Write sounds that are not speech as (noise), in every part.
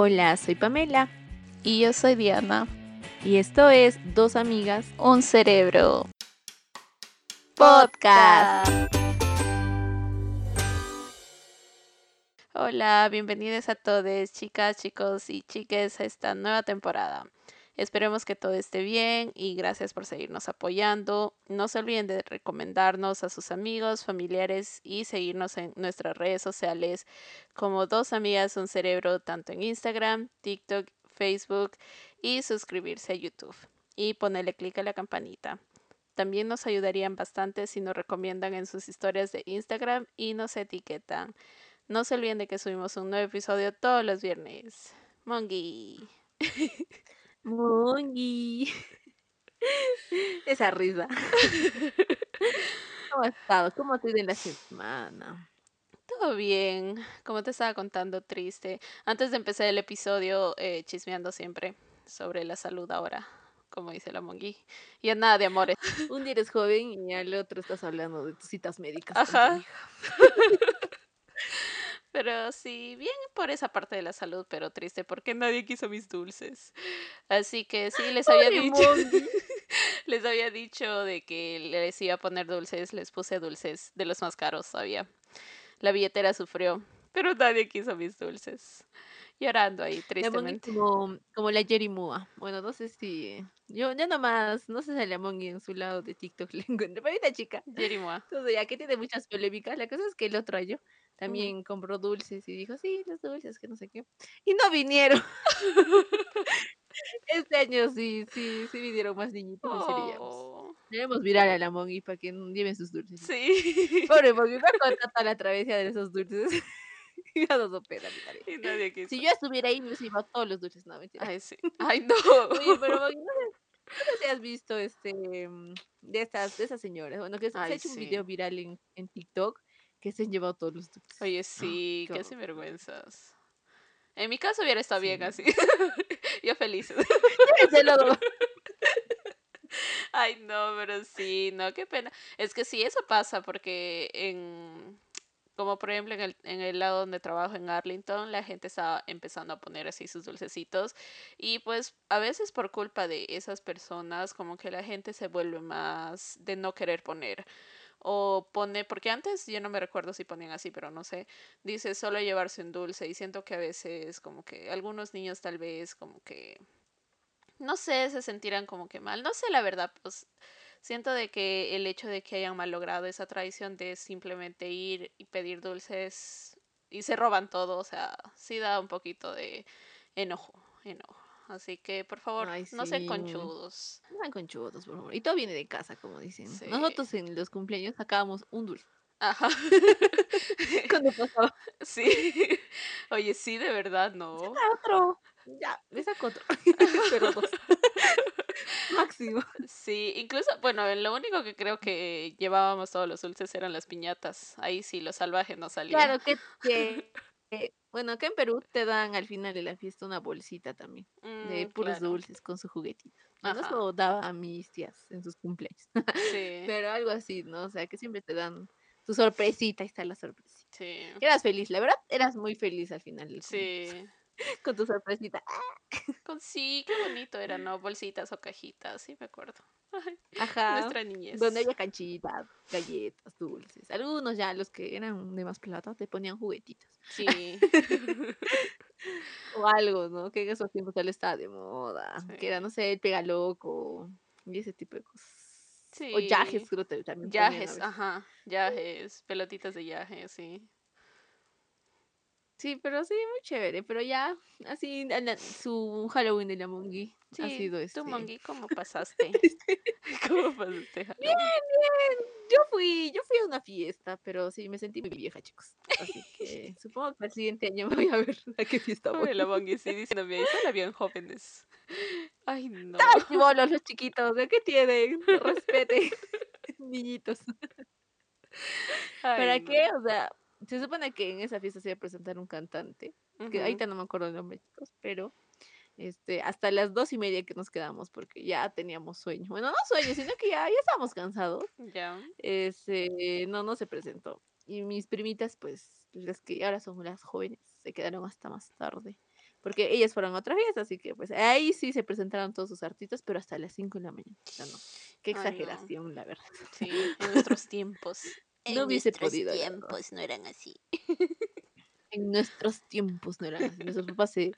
Hola, soy Pamela Y yo soy Diana. y esto es Dos Amigas Un cerebro. Podcast. Hola, bienvenidos a todos, chicas, chicos y chiques, a esta nueva temporada. Esperemos que todo esté bien y gracias por seguirnos apoyando. No se olviden de recomendarnos a sus amigos, familiares y seguirnos en nuestras redes sociales como Dos Amigas Un Cerebro, tanto en Instagram, TikTok, Facebook y suscribirse a YouTube y ponerle clic a la campanita. También nos ayudarían bastante si nos recomiendan en sus historias de Instagram y nos etiquetan. No se olviden de que subimos un nuevo episodio todos los viernes. Mongi. (laughs) Mongi. (laughs) Esa risa. ¿Cómo has estado? ¿Cómo te ha ido en la semana? Todo bien, como te estaba contando, triste. Antes de empezar el episodio, eh, chismeando siempre sobre la salud ahora, como dice la Mongi. Y nada de amores. (laughs) Un día eres joven y al otro estás hablando de tus citas médicas. Ajá. (laughs) Pero sí, bien por esa parte de la salud, pero triste porque nadie quiso mis dulces. Así que sí, les había dicho. (laughs) Les había dicho de que les iba a poner dulces, les puse dulces de los más caros todavía. La billetera sufrió, pero nadie quiso mis dulces. Llorando ahí, tristemente. como, como la Jerry Mua. Bueno, no sé si. Yo ya nomás, no sé si a la Mongi en su lado de TikTok (laughs) le encuentro. Pero esta chica, Jerimoa. entonces ya que tiene muchas polémicas, la cosa es que el otro año también compró dulces y dijo, sí, los dulces, que no sé qué. Y no vinieron. (laughs) Este año sí, sí, sí vinieron más niñitos y. Oh, Debemos virar a la Mongi para que lleven sus dulces. sí. Pobre Mongi, ¿cuánto tanta la travesía de esos dulces? (laughs) ya nos mi. Y nadie quiso. Si yo estuviera ahí, me llevado todos los dulces, no, mentira. Ay, sí. Ay, no. Oye, pero Maggie, no sé, no sé si has visto este mm, de estas, de esas señoras, bueno, que se ha hecho un video viral en, en TikTok que se han llevado todos los dulces. Oye, (gasps) sí, qué qué horror. sinvergüenzas. En mi caso hubiera estado bien Sí. así. (laughs) Yo feliz. (laughs) Ay, no, pero sí, no, qué pena. Es que sí, eso pasa porque en, como por ejemplo en el, en el lado donde trabajo en Arlington, la gente está empezando a poner así sus dulcecitos y pues a veces por culpa de esas personas como que la gente se vuelve más de no querer poner. O pone, porque antes yo no me recuerdo si ponían así, pero no sé, dice solo llevarse un dulce y siento que a veces como que algunos niños tal vez como que no sé, se sentirán como que mal. No sé, la verdad, pues siento de que el hecho de que hayan malogrado esa tradición de simplemente ir y pedir dulces y se roban todo, o sea, sí da un poquito de enojo, enojo. Así que, por favor, Ay, no sean conchudos. No sean conchudos, por favor. Y todo viene de casa, como dicen. Sí. Nosotros en los cumpleaños sacábamos un dulce. Ajá. (laughs) Cuando pasaba Sí. Oye, sí, de verdad, no. otro, ya, me saco otro. (laughs) Pero dos. (laughs) Máximo. Sí, incluso, bueno, lo único que creo que llevábamos todos los dulces eran las piñatas. Ahí sí, lo salvaje no salía. Claro que, que- que- bueno, acá en Perú te dan al final de la fiesta una bolsita también. de Mm, puros claro. dulces con su juguetito. Bueno, eso daba a mis tías en sus cumpleaños. (laughs) Sí, Pero algo así, ¿no? O sea, que siempre te dan tu sorpresita, ahí está la sorpresita. sí, Eras feliz, la verdad, eras muy feliz al final del sí. (laughs) con tu sorpresita. Con sí, qué bonito era, ¿no? Bolsitas o cajitas, sí me acuerdo. Ajá. nuestra niñez. Donde había canchitas, galletas, dulces. Algunos ya, los que eran de más plata, te ponían juguetitos. Sí, (laughs) O algo, ¿no? Que en esos tiempos ya le estaba de moda. Que era, Sí. no sé, el pega loco y ese tipo de cosas. sí. O yajes, creo que también. Yajes, ajá, yajes, pelotitas de yajes, sí. Sí, pero sí, muy chévere. Pero ya, así, la- su Halloween de la Mongi ha sido este. tú, Mongi, ¿cómo (laughs) pasaste? (laughs) (laughs) ¿Cómo pasaste? Halloween? Bien, yo fui, yo fui a una fiesta, pero sí, me sentí muy vieja, chicos. Así que supongo que el siguiente año me voy a ver a qué fiesta voy. La Mongi, sí, diciéndome, ahí son bien jóvenes. Ay, no. Ay, chibolos, los chiquitos, ¿de qué tienen? Respeten, niñitos. ¿Para no. qué? O sea, se supone que en esa fiesta se iba a presentar un cantante, que Ujú. ahorita no me acuerdo el nombre, chicos, pero este, hasta las dos y media que nos quedamos, porque ya teníamos sueño. Bueno, no sueño, sino que ya, ya estábamos cansados. Ya. Este, no, no se presentó. Y mis primitas, pues, las que ahora son las jóvenes, se quedaron hasta más tarde. porque ellas fueron a otra fiesta, así que pues ahí sí se presentaron todos sus artistas, pero hasta las 5 de la mañana. No. Qué Ay, no. exageración, la verdad. Sí, en (laughs) nuestros tiempos. No hubiese nuestros podido, la verdad. tiempos no eran así. En nuestros tiempos no eran así. Nuestros papás se,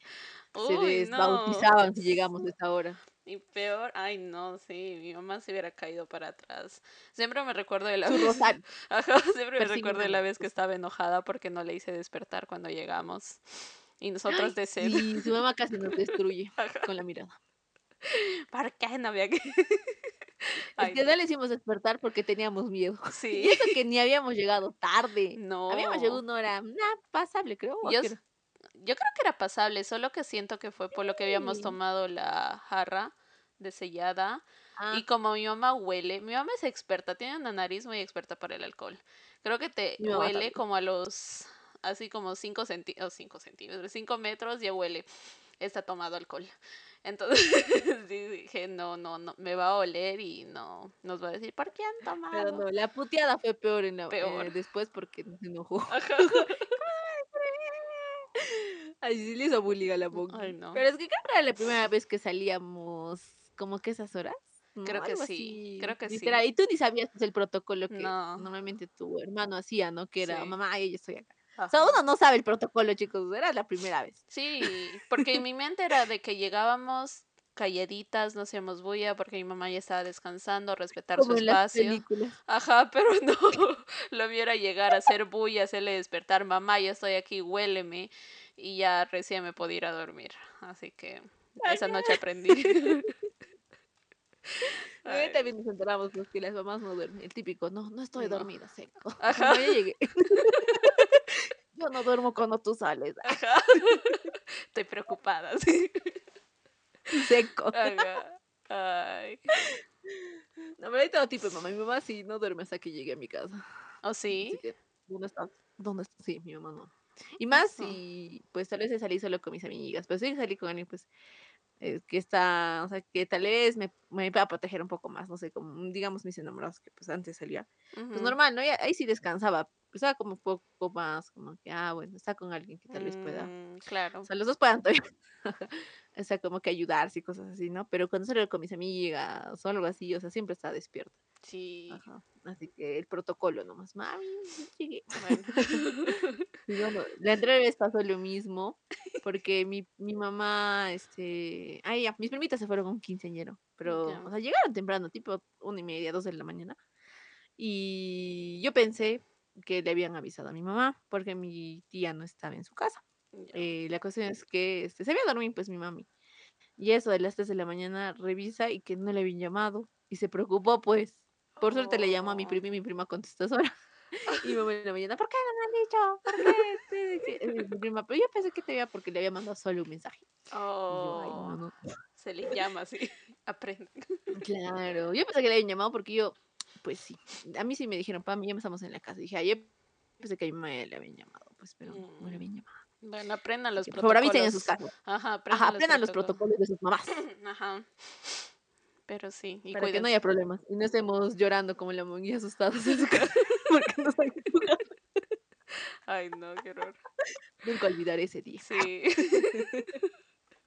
se desbautizaban si no. llegamos a esa hora. Y peor, ay no, sí, mi mamá se hubiera caído para atrás. Siempre me recuerdo de la Su vez, (laughs) ajá, siempre me recuerdo de la vez que estaba enojada porque no le hice despertar cuando llegamos. Y nosotros de sed. Sí, su mamá casi nos destruye (laughs) Ajá. con la mirada. ¿Por qué no había que? (laughs) Es Ay, que no. no le hicimos despertar porque teníamos miedo. (laughs) Y eso que ni habíamos llegado tarde. Habíamos llegado no. una hora nah, pasable, creo. ¿o a Yo, creo que era pasable, solo que siento que fue por lo que habíamos tomado la jarra de sellada. Ah, Y como mi mamá huele, mi mamá es experta, tiene una nariz muy experta para el alcohol. Creo que te mi huele también. como a los, así como 5 centímetros, 5 centímetros, 5 metros, ya huele, está tomado alcohol. Entonces (laughs) dije, no, no, no, me va a oler y no, nos va a decir, ¿por qué han Pero tomado? no, la puteada fue peor en la, Peor. eh, después porque se enojó. (laughs) (laughs) Ay, sí le hizo bullying a la Ponky. Ay, no. Pero es que creo que era la primera vez que salíamos como que esas horas. ¿no? Creo que sí, así, creo que sí. Y tú ni sabías el protocolo que No. normalmente tu hermano hacía, ¿no? Que era, Sí. mamá, yo estoy acá. O sea, uno no sabe el protocolo, chicos. Era la primera vez. Sí, porque en mi mente era de que llegábamos calladitas, no hacíamos bulla porque mi mamá ya estaba descansando, respetar su Como en las espacio. Ajá, pero (laughs) no, lo mío era llegar a hacer bulla, hacerle despertar, mamá, ya estoy aquí, huéleme, y ya recién me podía ir a dormir. Así que esa noche aprendí. (laughs) Ay, también nos enteramos pues, que las mamás no duermen. El típico, no, no estoy No. dormida, seco. (laughs) Ajá. Mamá, ya llegué. Yo no duermo cuando tú sales. (laughs) Ajá. Estoy preocupada, sí. Seco. Ajá. Ay. No, pero hay todo tipo de mamá. Mi mamá sí no duerme hasta que llegue a mi casa. ¿O Así sí? que, ¿dónde estás? ¿Dónde estás? Sí, mi mamá no. Y más si, pues tal vez salí solo con mis amigas, pero sí salí con alguien, pues, eh, que está, o sea, que tal vez me, me va a proteger un poco más, no sé, como, digamos, mis enamorados, que pues antes salía. Pues Ujú. normal, ¿no? Y ahí sí descansaba, pues, como un poco más, como que, ah, bueno, está con alguien que tal vez pueda, Mm, claro. o sea, los dos puedan todavía, (laughs) o sea, como que ayudarse y cosas así, ¿no? Pero cuando salgo con mis amigas o algo así, o sea, siempre está despierta. Sí. Ajá. Así que el protocolo nomás, mami, llegué. Bueno. (laughs) (laughs) Bueno, la anterior vez pasó lo mismo, porque mi, mi mamá, este, ay, ya, mis primitas se fueron a un quinceañero, pero, Ya. o sea, llegaron temprano, tipo una y media, dos de la mañana, y yo pensé que le habían avisado a mi mamá, porque mi tía no estaba en su casa. Eh, la cuestión es que este, se había dormido, pues, mi mami, y eso de las 3 de la mañana revisa y que no le habían llamado, y se preocupó, pues, por suerte le llamó a mi Oh. prima y mi prima contestó a esa hora. Y mi mamá en la mañana, ¿por qué no me han dicho? ¿Por qué? Sí, sí, mi prima, pero yo pensé que te había porque le había mandado solo un mensaje. Y yo, ay, no, Oh, no. se le llama así. (laughs) Aprende. Claro, yo pensé que le habían llamado porque yo, pues sí, a mí sí me dijeron, Pam, ya estamos en la casa. Y dije, ay, yo pensé que a mi mamá le habían llamado, pues, pero no, no le Mm. habían llamado. Bueno, aprendan los que, por favor, avisen en sus protocolos. casas. Ajá, Ajá, aprendan los aprendan los protocolos. protocolos de sus mamás (clears throat) Ajá. Pero sí, y para que no haya problemas y no estemos llorando como la monguía asustados en su casa (laughs) porque no saben jugar. Ay, no, qué horror. Nunca olvidaré ese día. Sí. (laughs)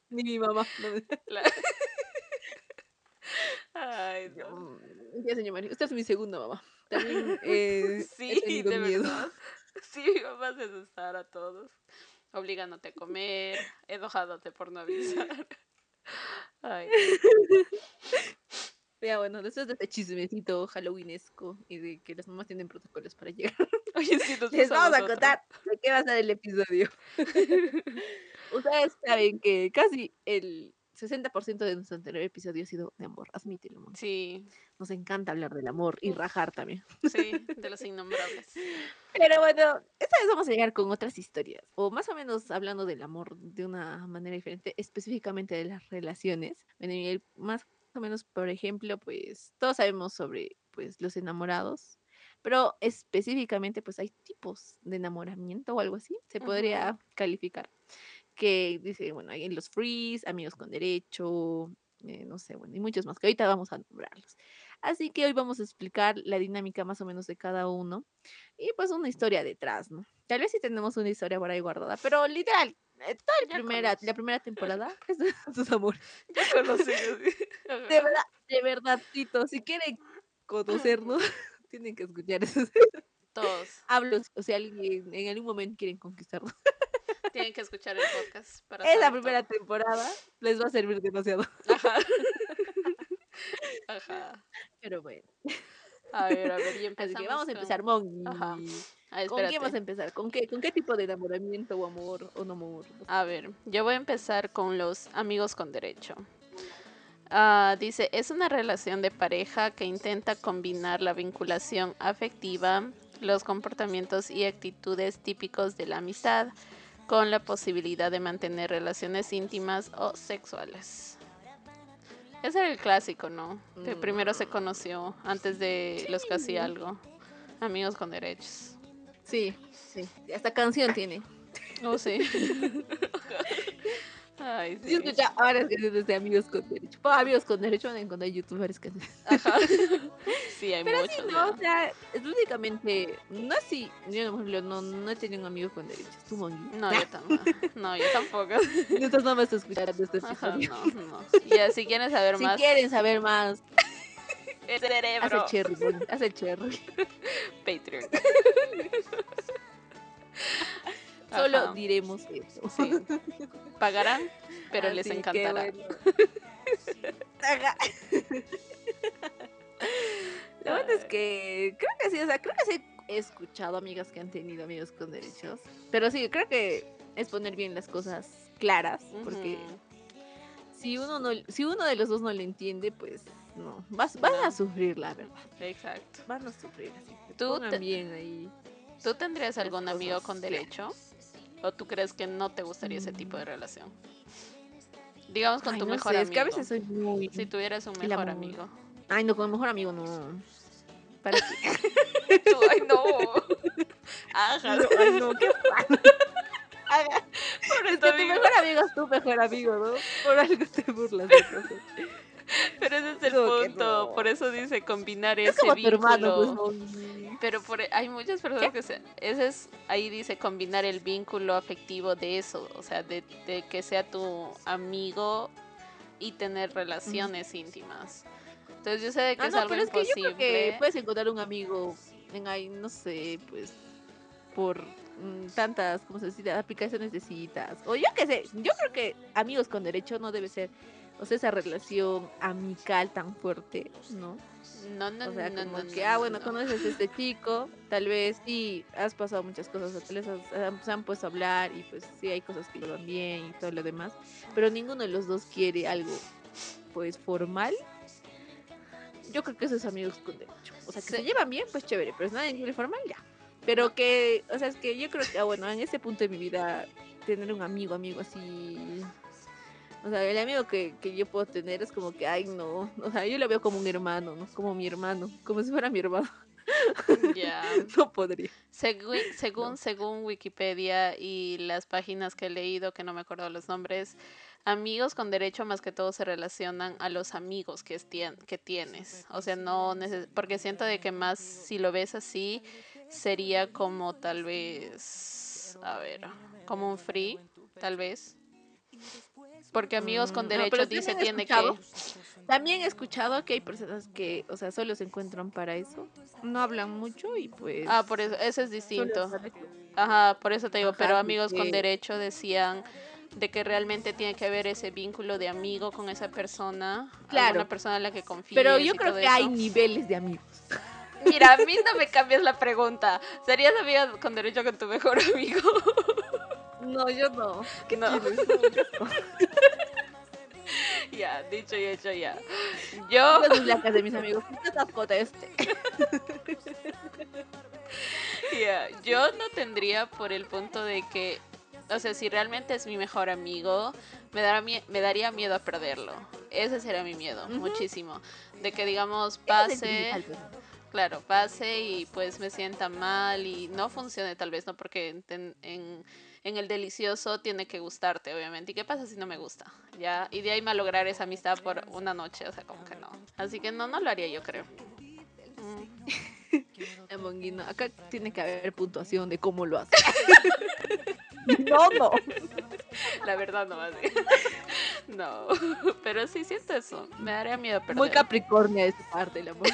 Ni mi mamá. No me... La- (laughs) Ay, no. (laughs) Ya, señor Mario, usted es mi segunda mamá. También (laughs) eh, (laughs) he Sí, tenido de miedo. verdad. Sí, mi mamá hace asustar a todos. Obligándote a comer, enojándote por no avisar. Ay, Ya, bueno, después de este chismecito halloweenesco y de que las mamás tienen protocolos para llegar, oye, sí, nos les vamos a contar de qué va a ser el episodio. Ustedes saben que casi el 60% de nuestro anterior episodio ha sido de amor, admítelo. Mon. Sí, Nos encanta hablar del amor y rajar también. sí, de los (laughs) innombrables. Pero bueno, esta vez vamos a llegar con otras historias, o más o menos hablando del amor de una manera diferente, específicamente de las relaciones. Bueno, y el- más o menos, por ejemplo, pues todos sabemos sobre pues los enamorados, pero específicamente pues hay tipos de enamoramiento o algo así, se podría calificar. Que dice, bueno, hay los frees, amigos con derecho, eh, no sé, bueno, y muchos más que ahorita vamos a nombrarlos. Así que hoy vamos a explicar la dinámica más o menos de cada uno y pues una historia detrás, ¿no? Tal vez sí tenemos una historia por ahí guardada, pero literal, eh, toda la primera, la primera temporada (laughs) es (laughs) de sus amores. Ya conocí. (laughs) De verdad, de verdad, Tito, si quieren conocernos, tienen que escuchar eso. Todos Hablo, o sea, alguien en algún momento quieren conquistarnos. Tienen que escuchar el podcast para Es la primera temporada, les va a servir demasiado. Ajá. (laughs) Ajá. Pero bueno, A ver, a ver, y (laughs) así empezamos que vamos a empezar, Mongi. Ajá. Ah, ¿Con qué vamos a empezar? ¿Con qué, ¿Con qué tipo de enamoramiento o amor o no amor? A ver, yo voy a empezar con los amigos con derecho. Ah, dice, es una relación de pareja que intenta combinar la vinculación afectiva, los comportamientos y actitudes típicos de la amistad, con la posibilidad de mantener relaciones íntimas o sexuales. Ese era el clásico, ¿no? Que primero se conoció antes de los que hacía algo. Amigos con derechos. Sí, sí. Hasta canción tiene. Oh, sí. (laughs) Ay, Yo sí. escucha varias canciones de amigos con derecho. Pues, amigos con derecho van a encontrar en YouTube varias canciones. (laughs) (laughs) Ajá. Sí, hay Pero sí, muchos. no, ya. o sea, es únicamente, no así, yo por ejemplo no, no he tenido un amigo con derechos, tú Mongi. No, yo tampoco. (laughs) No, yo tampoco. Entonces no vas a escuchar este Ajá, no, no. Ya, si quieren saber Si más, quieren saber más, el cerebro. el cherry, el cherry. Patreon. Solo Ajá, diremos eso. sí. Pagarán, pero les Así encantará. bueno. La verdad es que creo que sí, o sea, creo que sí he escuchado amigas que han tenido amigos con derechos. Pero sí, creo que es poner bien las cosas claras, porque si uno no, si uno de los dos no le entiende, pues no, vas, van No. a sufrir, la verdad. Exacto. Van a sufrir, así Tú ahí. ¿Tú tendrías algún amigo con derecho? ¿O tú crees que no te gustaría ese tipo de relación? Digamos con Ay, tu no mejor sé, amigo. es que a veces soy muy... Si tuvieras un mejor amigo. Ay, no, con mi mejor amigo no. ¿Para qué? (laughs) Tú, ay, no. Ajá. No, ay, no, qué. (laughs) Ajá. Por Es que tu mejor amigo es tu mejor amigo, ¿no? Por algo te burlas cosas. (laughs) Pero ese es el Como punto. no. Por eso dice combinar Es ese como tu vínculo. hermano, pues. Pero por, e, hay muchas personas que se, ese es, ahí dice combinar el vínculo afectivo de eso, o sea, de, de que sea tu amigo y tener relaciones íntimas. Entonces yo sé de que Ah, es no, algo pero es que yo imposible. creo que puedes encontrar un amigo en ahí, no sé, pues, por mm, tantas, ¿cómo se dice? Aplicaciones de citas. O yo qué sé, yo creo que amigos con derecho no debe ser, o sea, esa relación amical tan fuerte, ¿no? No, no, O sea, no, como no, que, no, ah, no, bueno, no. conoces a este chico, tal vez sí, has pasado muchas cosas, tal vez has- se han puesto a hablar y pues sí hay cosas que llevan bien y todo lo demás, pero ninguno de los dos quiere algo, pues, formal. Yo creo que esos amigos con derecho. O sea, que Sí. se llevan bien, pues chévere, pero si nadie quiere formal, ya. Pero que, o sea, es que yo creo que, ah, bueno, en este punto de mi vida, tener un amigo, amigo así... O sea, el amigo que, que yo puedo tener es como que, ay, no. O sea, yo lo veo como un hermano, ¿no? Como mi hermano. Como si fuera mi hermano. Ya. (laughs) No podría. Segui- según, No. según Wikipedia y las páginas que he leído, que no me acuerdo los nombres, amigos con derecho más que todo se relacionan a los amigos que, que tienes. O sea, no porque siento de que más si lo ves así, sería como tal vez, a ver, como un free, tal vez. Porque amigos con Mm, no, derecho pero dice tiene que... (laughs) También he escuchado que hay personas que, o sea, solo se encuentran para eso. No hablan mucho y pues... Ah, por eso, ese es distinto. eso. Ajá, por eso te digo, Ajá, pero amigos con derecho decían de que realmente tiene que haber ese vínculo de amigo con esa persona, Claro. una persona en la que confíes. Pero yo creo que hay eso. niveles de amigos. Mira, a mí no me cambias la pregunta. ¿Serías amiga con derecho con tu mejor amigo? No, yo no. ¿Qué (laughs) No. ya, dicho y hecho ya. Yo, Las blancas de mis amigos. ¿Qué te mascota este? (laughs) ya, yo no tendría por el punto de que, o sea, si realmente es mi mejor amigo, me, dará mie- me daría miedo a perderlo. Ese sería mi miedo, muchísimo. De que, digamos, es pase... pues. claro, pase y pues me sienta mal y no funcione tal vez, ¿no? Porque en, en, en, el delicioso tiene que gustarte, obviamente. ¿Y qué pasa si no me gusta? Ya, y de ahí malograr esa amistad por una noche, o sea, como que no. Así que no, no lo haría yo creo. Mm. acá tiene que haber puntuación de cómo lo hace. (laughs) no, no. La verdad no va a ser. No, pero sí siento eso. Me daría miedo perder. Muy capricornia esta parte, el amor.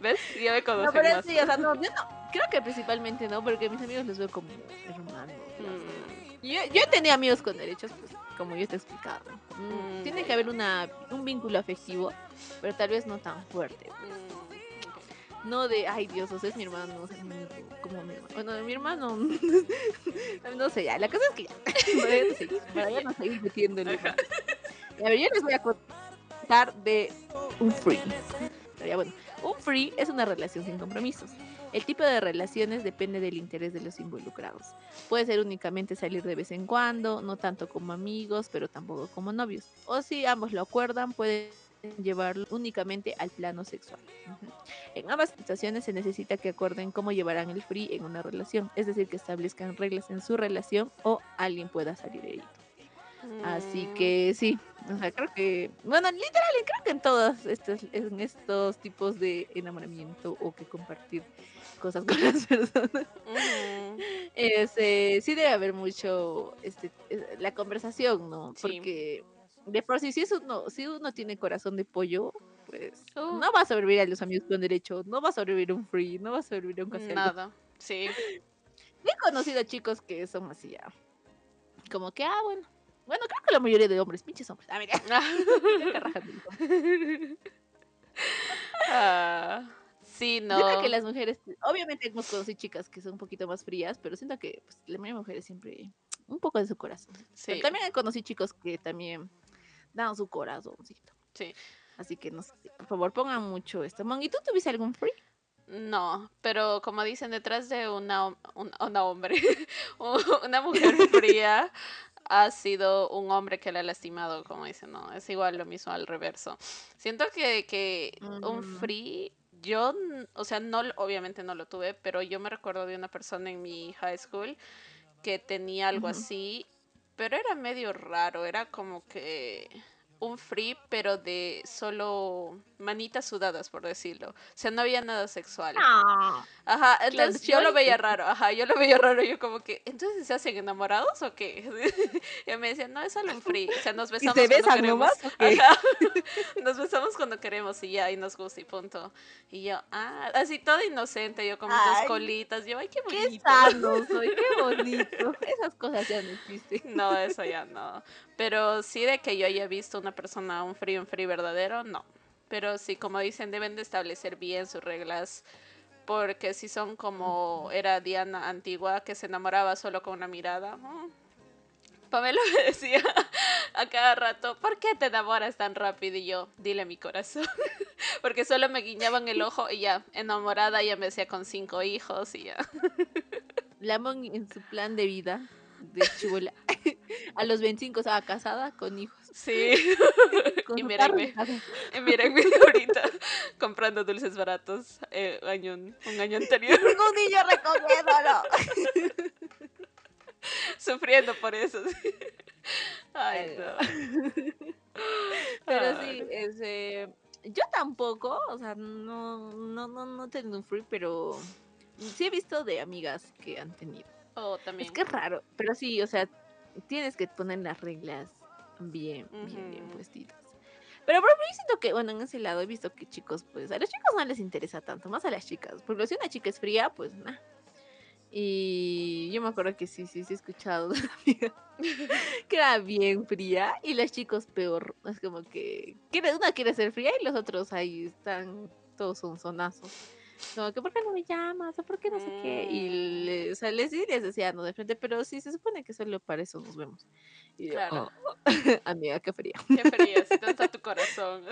¿Ves? Ya me conocí no, pero Sí, o sea, no, yo no, creo que principalmente no, porque mis amigos los veo como hermanos. Mm. Yo, yo tenía amigos con derechos, pues, como yo te he explicado. Mm, tiene que haber una, un vínculo afectivo, pero tal vez no tan fuerte. Mm, no de, ay Dios, o sea, es mi hermano, o sea, como mi hermano. Bueno, mi hermano, no sé, ya, la cosa es que ya, (laughs) para ya no seguir metiéndole. A ver, yo les voy a contar de un free. Pero ya bueno, un free es una relación sin compromisos. El tipo de relaciones depende del interés de los involucrados. Puede ser únicamente salir de vez en cuando, no tanto como amigos, pero tampoco como novios. O si ambos lo acuerdan, pueden llevarlo únicamente al plano sexual. En ambas situaciones se necesita que acuerden cómo llevarán el free en una relación, es decir, que establezcan reglas en su relación o alguien pueda salir de ello. Así mm. que sí, o sea, creo que, bueno, literal, creo que en todos estos, en estos tipos de enamoramiento o que compartir cosas (laughs) con las personas, este, sí debe haber mucho, este, la conversación, ¿no? Porque de por sí, si, uno, si uno tiene corazón de pollo, pues no va a sobrevivir a los amigos con derecho, no va a sobrevivir un free, no va a sobrevivir un casero. Nada, sí. He conocido chicos que son así ya, como que, ah, bueno, bueno, creo que la mayoría de hombres, pinches hombres. Ah, mira. ah, (laughs) sí, no. Creo que las mujeres, obviamente hemos conocido chicas que son un poquito más frías, pero siento que pues, la mayoría de mujeres siempre un poco de su corazón. Sí. también conocí chicos que también dan su corazoncito. Sí. Así que no sé, por favor, pongan mucho esto. ¿y tú tuviste algún free? No, pero como dicen, detrás de una, una hombre, (laughs) una mujer fría, ha sido un hombre que le ha lastimado, como dicen, no, es igual lo mismo al reverso. Siento que, que un free, yo, o sea, no, obviamente no lo tuve, pero yo me recuerdo de una persona en mi high school que tenía algo así, pero era medio raro, era como que un free, pero de solo manitas sudadas, por decirlo. O sea, no había nada sexual. Ah, ajá, entonces yo lo veía raro, ajá, yo lo veía raro, yo como que, ¿entonces se hacen enamorados o qué? (laughs) y me decían, no, es solo un free, o sea, nos (laughs) besamos ¿Y se cuando queremos. Ajá. (laughs) nos besamos cuando queremos y ya, y nos gusta y punto. Y yo, ah, así todo inocente, yo con muchas colitas, yo, ay, qué bonito. Qué sano soy, qué bonito. Esas cosas ya no existen. No, eso ya no. Pero sí de que yo haya visto una persona, un frío, un frío verdadero, no. Pero sí, como dicen, deben de establecer bien sus reglas. Porque si son como era Diana antigua, que se enamoraba solo con una mirada. Pamela (laughs) me decía a cada rato, ¿por qué te enamoras tan rápido? Y yo, dile mi corazón. (laughs) Porque solo me guiñaban el ojo y ya, enamorada, ya me decía con cinco hijos y ya. (laughs) Lamon en su plan de vida de chivola. (laughs) A los 25 estaba casada con hijos. Sí. (laughs) y mírenme, y mírenme (laughs) ahorita comprando dulces baratos eh, año, un año anterior. Un niño recogiéndolo. Sufriendo por eso. Ay, Pero sí, ese, yo tampoco, o sea, no, no, no, no tengo un free, pero sí he visto de amigas que han tenido. Oh, también. Es que es raro, pero sí, o sea, tienes que poner las reglas bien, bien, bien puestitas. Pero por yo siento que, bueno, en ese lado he visto que chicos, pues a los chicos no les interesa tanto, más a las chicas. Porque si una chica es fría, pues nada. Y yo me acuerdo que sí, sí, sí he escuchado (laughs) que era bien fría y los chicos peor. Es como que una quiere ser fría y los otros ahí están, todos son Como que, ¿por qué no me llamas? ¿O por qué no sé qué? Y mm. le, o sea, les, les decía, no, de frente, pero sí, se supone que solo para eso nos vemos. Y claro. Oh, (laughs) amiga, qué fría. Qué fría, si está tu corazón.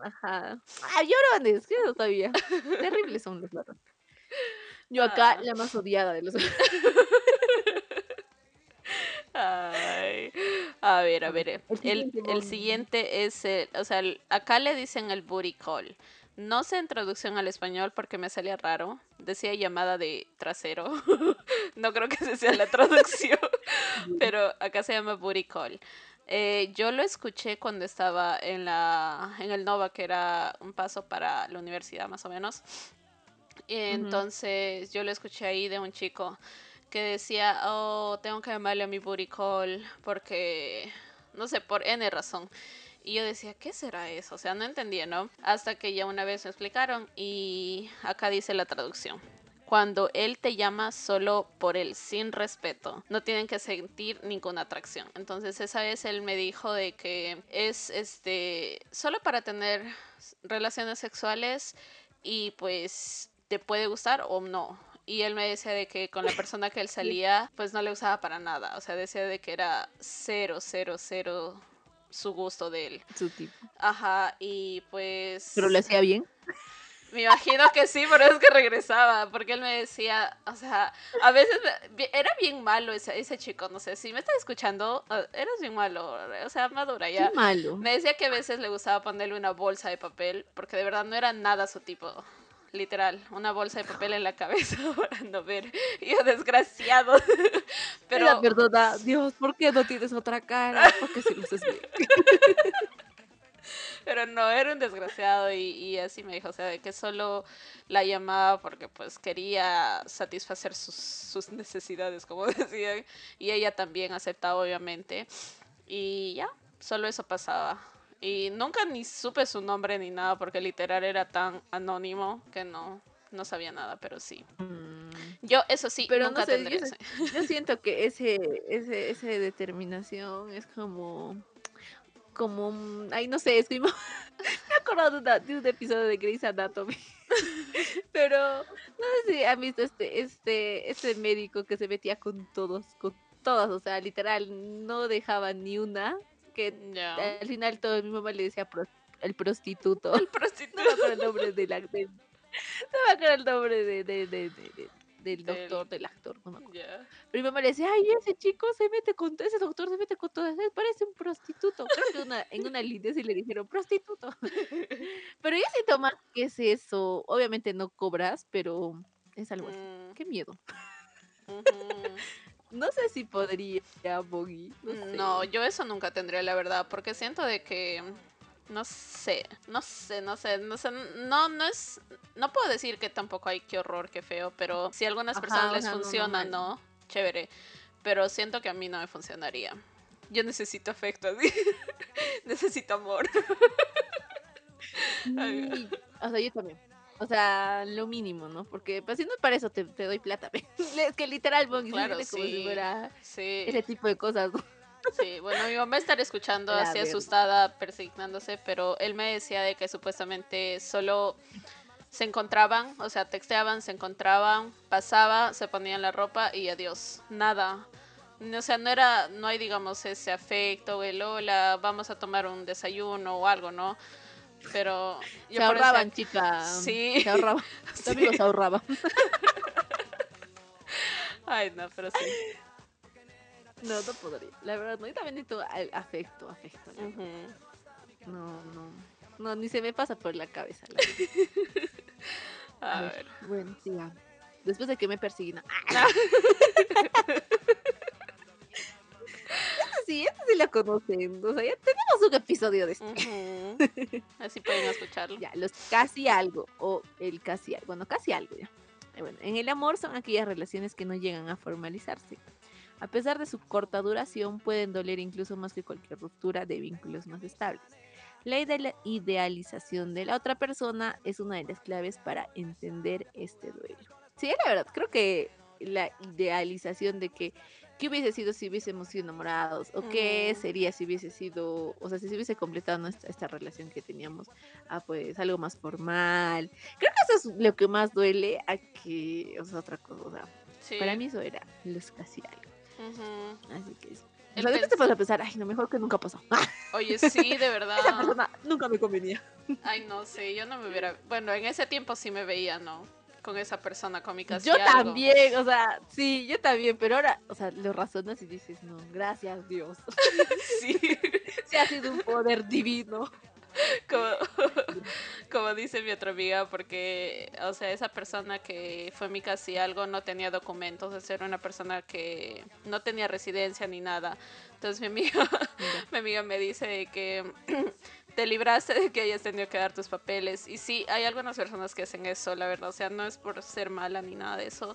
Ajá. Ah, llorones, yo todavía. Terribles son los ladrones. Yo acá, ah. la más odiada de los (laughs) Ay. A ver, a ver. El El, siguiente, es, el- o sea, el- acá le dicen el booty call. No sé en traducción al español porque me salía raro. Decía llamada de trasero. (laughs) no creo que esa sea la (laughs) traducción. pero acá se llama booty call. Eh, yo lo escuché cuando estaba en la en el Nova, que era un paso para la universidad más o menos. Y entonces yo lo escuché ahí de un chico que decía, oh, tengo que llamarle a mi booty call porque, no sé, por N razón. Y yo decía, ¿qué será eso? O sea, no entendía, ¿no? Hasta que ya una vez me explicaron y acá dice la traducción. Cuando él te llama solo por él, sin respeto, no tienen que sentir ninguna atracción. Entonces esa vez él me dijo de que es este solo para tener relaciones sexuales y pues te puede gustar o no. Y él me decía de que con la persona que él (laughs) salía, pues no le usaba para nada. O sea, decía de que era cero, cero, cero su gusto de él. Su tipo. Ajá, y pues... Pero lo hacía bien. Me imagino que sí, pero es que regresaba, porque él me decía, o sea, a veces me- era bien malo ese, ese chico, no sé, si me estás escuchando, ah, eras bien malo, o sea, madura ya. Qué malo. Me decía que a veces le gustaba ponerle una bolsa de papel, porque de verdad no era nada su tipo. Literal, una bolsa de papel en la cabeza (laughs) para no ver. Yo, desgraciado. (laughs) Pero... Pero, perdona, Dios, ¿por qué no tienes otra cara? Porque si lo haces bien. (laughs) pero no, era un desgraciado y, y así me dijo, o sea, de que solo la llamaba porque pues quería satisfacer sus, sus necesidades, como decían. Y ella también aceptaba, obviamente. Y ya, solo eso pasaba. Y nunca ni supe su nombre ni nada porque literal era tan anónimo que no, no sabía nada, pero sí. Mm. Yo, eso sí, Pero nunca no sé, tendría yo, ese. yo siento que ese, ese, ese determinación es como, como, ay, no sé, es como, (laughs) me de, una- de un episodio de Grey's Anatomy, (laughs) pero no sé si han visto este, este, este médico que se metía con todos, con todas, o sea, literal, no dejaba ni una, que al final todo mi mamá le decía el prostituto. El (laughs) No prostituto. me acuerdo el nombre del ac- del- no me acuerdo el nombre de, de- de- de- de- del doctor, del actor. no me. Pero mi mamá le decía, ay, ese chico se mete con, ese doctor se mete con todas, él parece un prostituto. Creo que una, en una línea sí le dijeron prostituto. (laughs) Pero yo siento más que es eso. Obviamente no cobras, pero es algo así. Mm, Qué miedo. No sé si podría, Boggy. No, sé. No, yo eso nunca tendría, la verdad, porque siento de que no sé, no sé, no sé, no sé, no, no es, no puedo decir que tampoco hay qué horror, qué feo, pero si a algunas Ajá, personas o les sea, funciona, no, chévere, pero siento que a mí no me funcionaría. Yo necesito afecto, así. (laughs) necesito amor. O sea, yo también. O sea, lo mínimo, ¿no? Porque, pues, si no es para eso te, te doy plata. (laughs) Es que literal, Boggy, Claro, como si sí. fuera Sí, ese tipo de cosas. ¿no? sí, bueno, mi mamá estará escuchando (laughs) La así verdad. asustada, persignándose, pero él me decía de que supuestamente solo se encontraban, o sea, texteaban, se encontraban, pasaba, se ponían la ropa y adiós, nada. O sea, no era, no hay, digamos, ese afecto, el hola, vamos a tomar un desayuno o algo, ¿no? Pero Se por eso- ahorraban, chica. Sí. Se ahorraban. (laughs) Sí. Amigos se ahorraban. Ay, no, pero sí. No, no podría. La verdad, no. Yo también necesito afecto, afecto. verdad. Ujú. No, no. No, ni se me pasa por la cabeza. la. (laughs) A A ver. ver, Bueno, siga. Después de que me persiguen. (laughs) Sí, esta sí la conocen. O sea, ya tenemos un episodio de esto. Así pueden escucharlo. (laughs) Ya, los casi algo o el casi algo. Bueno, casi algo ya. Eh, Bueno, en el amor son aquellas relaciones que no llegan a formalizarse. A pesar de su corta duración, pueden doler incluso más que cualquier ruptura de vínculos más estables. La ide- idealización de la otra persona es una de las claves para entender este duelo. Sí, la verdad, creo que la idealización de que qué hubiese sido si hubiésemos sido enamorados o qué sería si hubiese sido, o sea, si se hubiese completado nuestra, esta relación que teníamos a pues algo más formal. Creo que eso es lo que más duele a que, o sea, otra cosa. Sí. para mí eso era los casi algo. Así que eso. O sea, después te a pensar, ay, no, mejor que nunca pasó. (laughs) Oye, sí, de verdad. Esa persona nunca me convenía. Ay, no sé, yo no me hubiera. Bueno, en ese tiempo sí me veía, ¿no? Con esa persona, con mi casi Yo algo. también, o sea, sí, yo también, pero ahora, o sea, lo razonas y dices, no, gracias Dios. (laughs) Sí, Se ha sido un poder divino. como, (laughs) como dice mi otra amiga, porque, o sea, esa persona que fue mi casi algo no tenía documentos, es era una persona que no tenía residencia ni nada. Entonces mi amiga, (laughs) mi amiga me dice que te libraste de que hayas tenido que dar tus papeles. Y sí, hay algunas personas que hacen eso, la verdad. O sea, no es por ser mala ni nada de eso.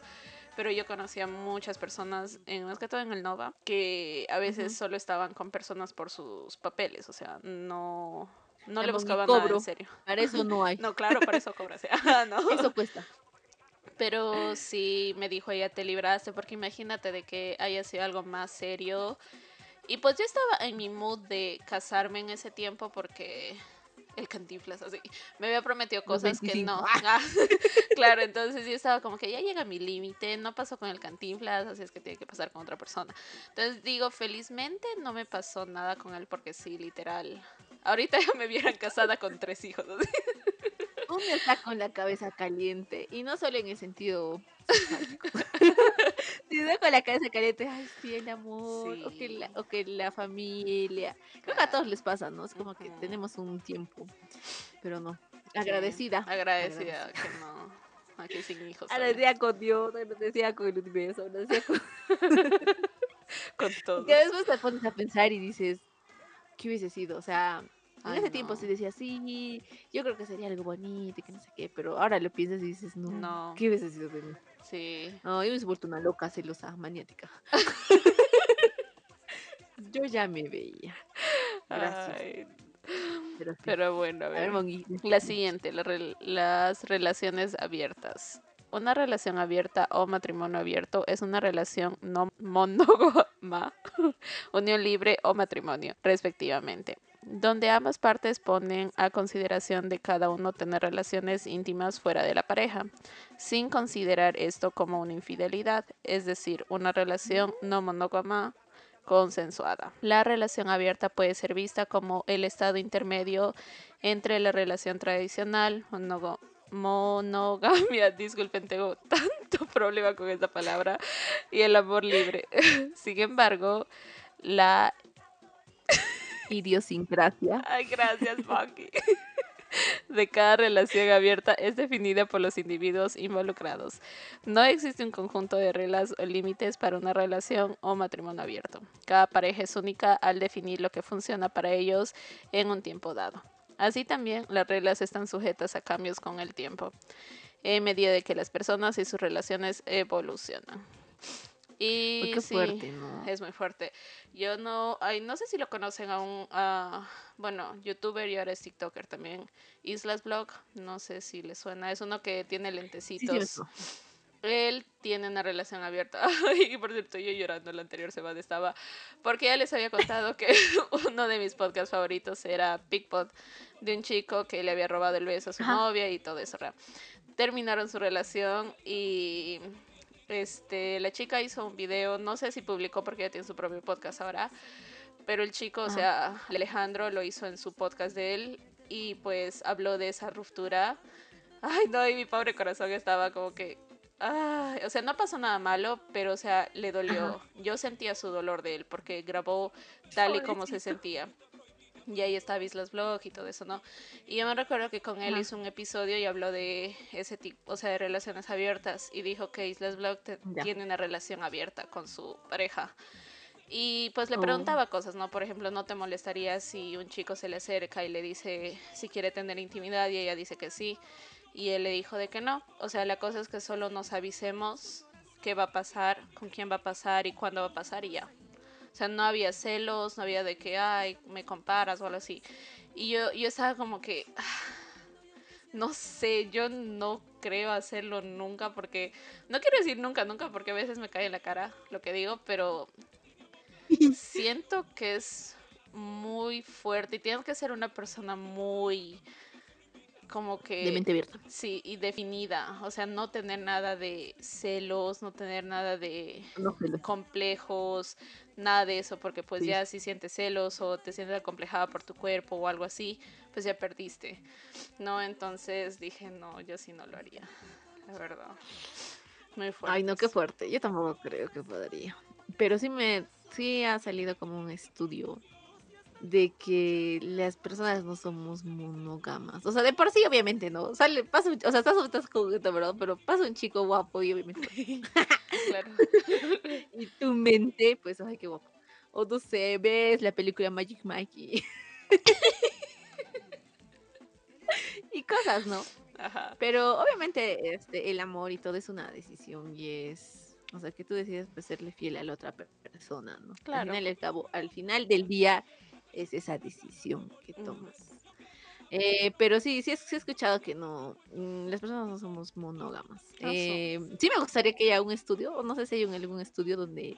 Pero yo conocía muchas personas, en, más que todo en el Nova, que a veces solo estaban con personas por sus papeles. O sea, no, no le buscaban nada cobro. en serio. Para eso no hay. (laughs) No, claro, para eso cobras. (laughs) ¿no? Eso cuesta. Pero sí me dijo ella, te libraste, porque imagínate de que haya sido algo más serio. Y pues yo estaba en mi mood de casarme en ese tiempo porque el cantinflas así. Me había prometido cosas que 25. no. (laughs) Claro, entonces yo estaba como que ya llega mi límite, no pasó con el cantinflas, así es que tiene que pasar con otra persona. Entonces digo, felizmente no me pasó nada con él porque sí, literal. Ahorita (laughs) ya me vieran casada con tres hijos. así. Uno está con la cabeza caliente y no solo en el sentido (laughs) sino con la cabeza caliente, ay, sí, el amor, o, que la, o que la familia. Creo que a todos les pasa, ¿no? Es como que tenemos un tiempo, pero no. Sí, Agradecida. Agradecida que no. Aquí sin hijos. Agradecida con Dios, agradecida con el universo, agradecida con... (laughs) Con (laughs) todo. Que después te pones a pensar y dices, ¿qué hubiese sido? O sea, en ese tiempo sí decía, sí, yo creo que sería algo bonito y que no sé qué, pero ahora lo piensas y dices, no, No. ¿qué hubiese sido de mí? Sí. No, yo me hubiese vuelto una loca, celosa, maniática. (laughs) yo ya me veía. Gracias. Ay, Pero, sí. pero bueno, a a ver, La siguiente, la las relaciones abiertas. Una relación abierta o matrimonio abierto es una relación no monógama, (laughs) unión libre o matrimonio, respectivamente, donde ambas partes ponen a consideración de cada uno tener relaciones íntimas fuera de la pareja, sin considerar esto como una infidelidad, es decir, una relación no monógama consensuada. La relación abierta puede ser vista como el estado intermedio entre la relación tradicional, monogo- monogamia, (laughs) disculpen, tengo tanto (laughs) problema con esta palabra, y el amor libre. (laughs) Sin embargo, la... idiosincrasia. Ay, gracias, Monkey. (laughs) De cada relación abierta es definida por los individuos involucrados. No existe un conjunto de reglas o límites para una relación o matrimonio abierto. Cada pareja es única al definir lo que funciona para ellos en un tiempo dado. Así también, las reglas están sujetas a cambios con el tiempo, en medida de que las personas y sus relaciones evolucionan. Y Uy, qué sí, fuerte, ¿no? es muy fuerte. Yo no, ay, no sé si lo conocen aún, ah, bueno, youtuber y ahora es tiktoker también, Islas Blog, no sé si le suena, es uno que tiene sí, lentecitos. Él tiene una relación abierta. (laughs) y por cierto, yo llorando la anterior semana estaba. Porque ya les había contado que (laughs) uno de mis podcasts favoritos era Pickpot, de un chico que le había robado el beso a su Ajá. novia y todo eso. Terminaron su relación y este la chica hizo un video, no sé si publicó porque ya tiene su propio podcast ahora, pero el chico, o sea, Alejandro lo hizo en su podcast de él y pues habló de esa ruptura. Ay, no, y mi pobre corazón estaba como que Ay, o sea, no pasó nada malo, pero o sea, le dolió. Yo sentía su dolor de él porque grabó tal y como se sentía. Y ahí está Vislas Blog y todo eso, ¿no? Y yo me recuerdo que con él hizo un episodio y habló de ese tipo, o sea, de relaciones abiertas. Y dijo que Islas Blog tiene una relación abierta con su pareja. Y pues le Oh. preguntaba cosas, ¿no? Por ejemplo, ¿no te molestaría si un chico se le acerca y le dice si quiere tener intimidad y ella dice que sí? Y él le dijo de que no. O sea, la cosa es que solo nos avisemos qué va a pasar, con quién va a pasar y cuándo va a pasar y ya. O sea, no había celos, no había de que, ay, me comparas o algo así. Y yo, yo estaba como que, ah, no sé, yo no creo hacerlo nunca porque, no quiero decir nunca, nunca, porque a veces me cae en la cara lo que digo, pero siento que es muy fuerte y tienes que ser una persona muy como que De mente abierta. sí y definida o sea no tener nada de celos no tener nada de No complejos nada de eso porque pues Sí. ya si sientes celos o te sientes acomplejada por tu cuerpo o algo así pues ya perdiste no entonces dije no yo sí no lo haría la verdad. Muy fuerte. Ay, no, qué fuerte. Yo tampoco creo que podría. Pero sí me, sí ha salido como un estudio de que las personas no somos monógamas. O sea, de por sí, obviamente, ¿no? Sale, pasa un- o sea, estás, estás juguete, ¿verdad? Pero pasa un chico guapo y obviamente. (laughs) claro. (laughs) y tu mente, pues, ay, qué guapo. O no sé, ves la película Magic Mike y. (laughs) y cosas, ¿no? Ajá. Pero obviamente este, el amor y todo es una decisión y es, o sea, que tú decides pues, serle fiel a la otra per- persona, ¿no? Claro. Al final, y al cabo, al final del día es esa decisión que tomas. Eh, pero sí, sí, he- escuchado que no, mm, las personas no somos monógamas. No somos. Eh, sí me gustaría que haya un estudio, o no sé si hay algún estudio donde,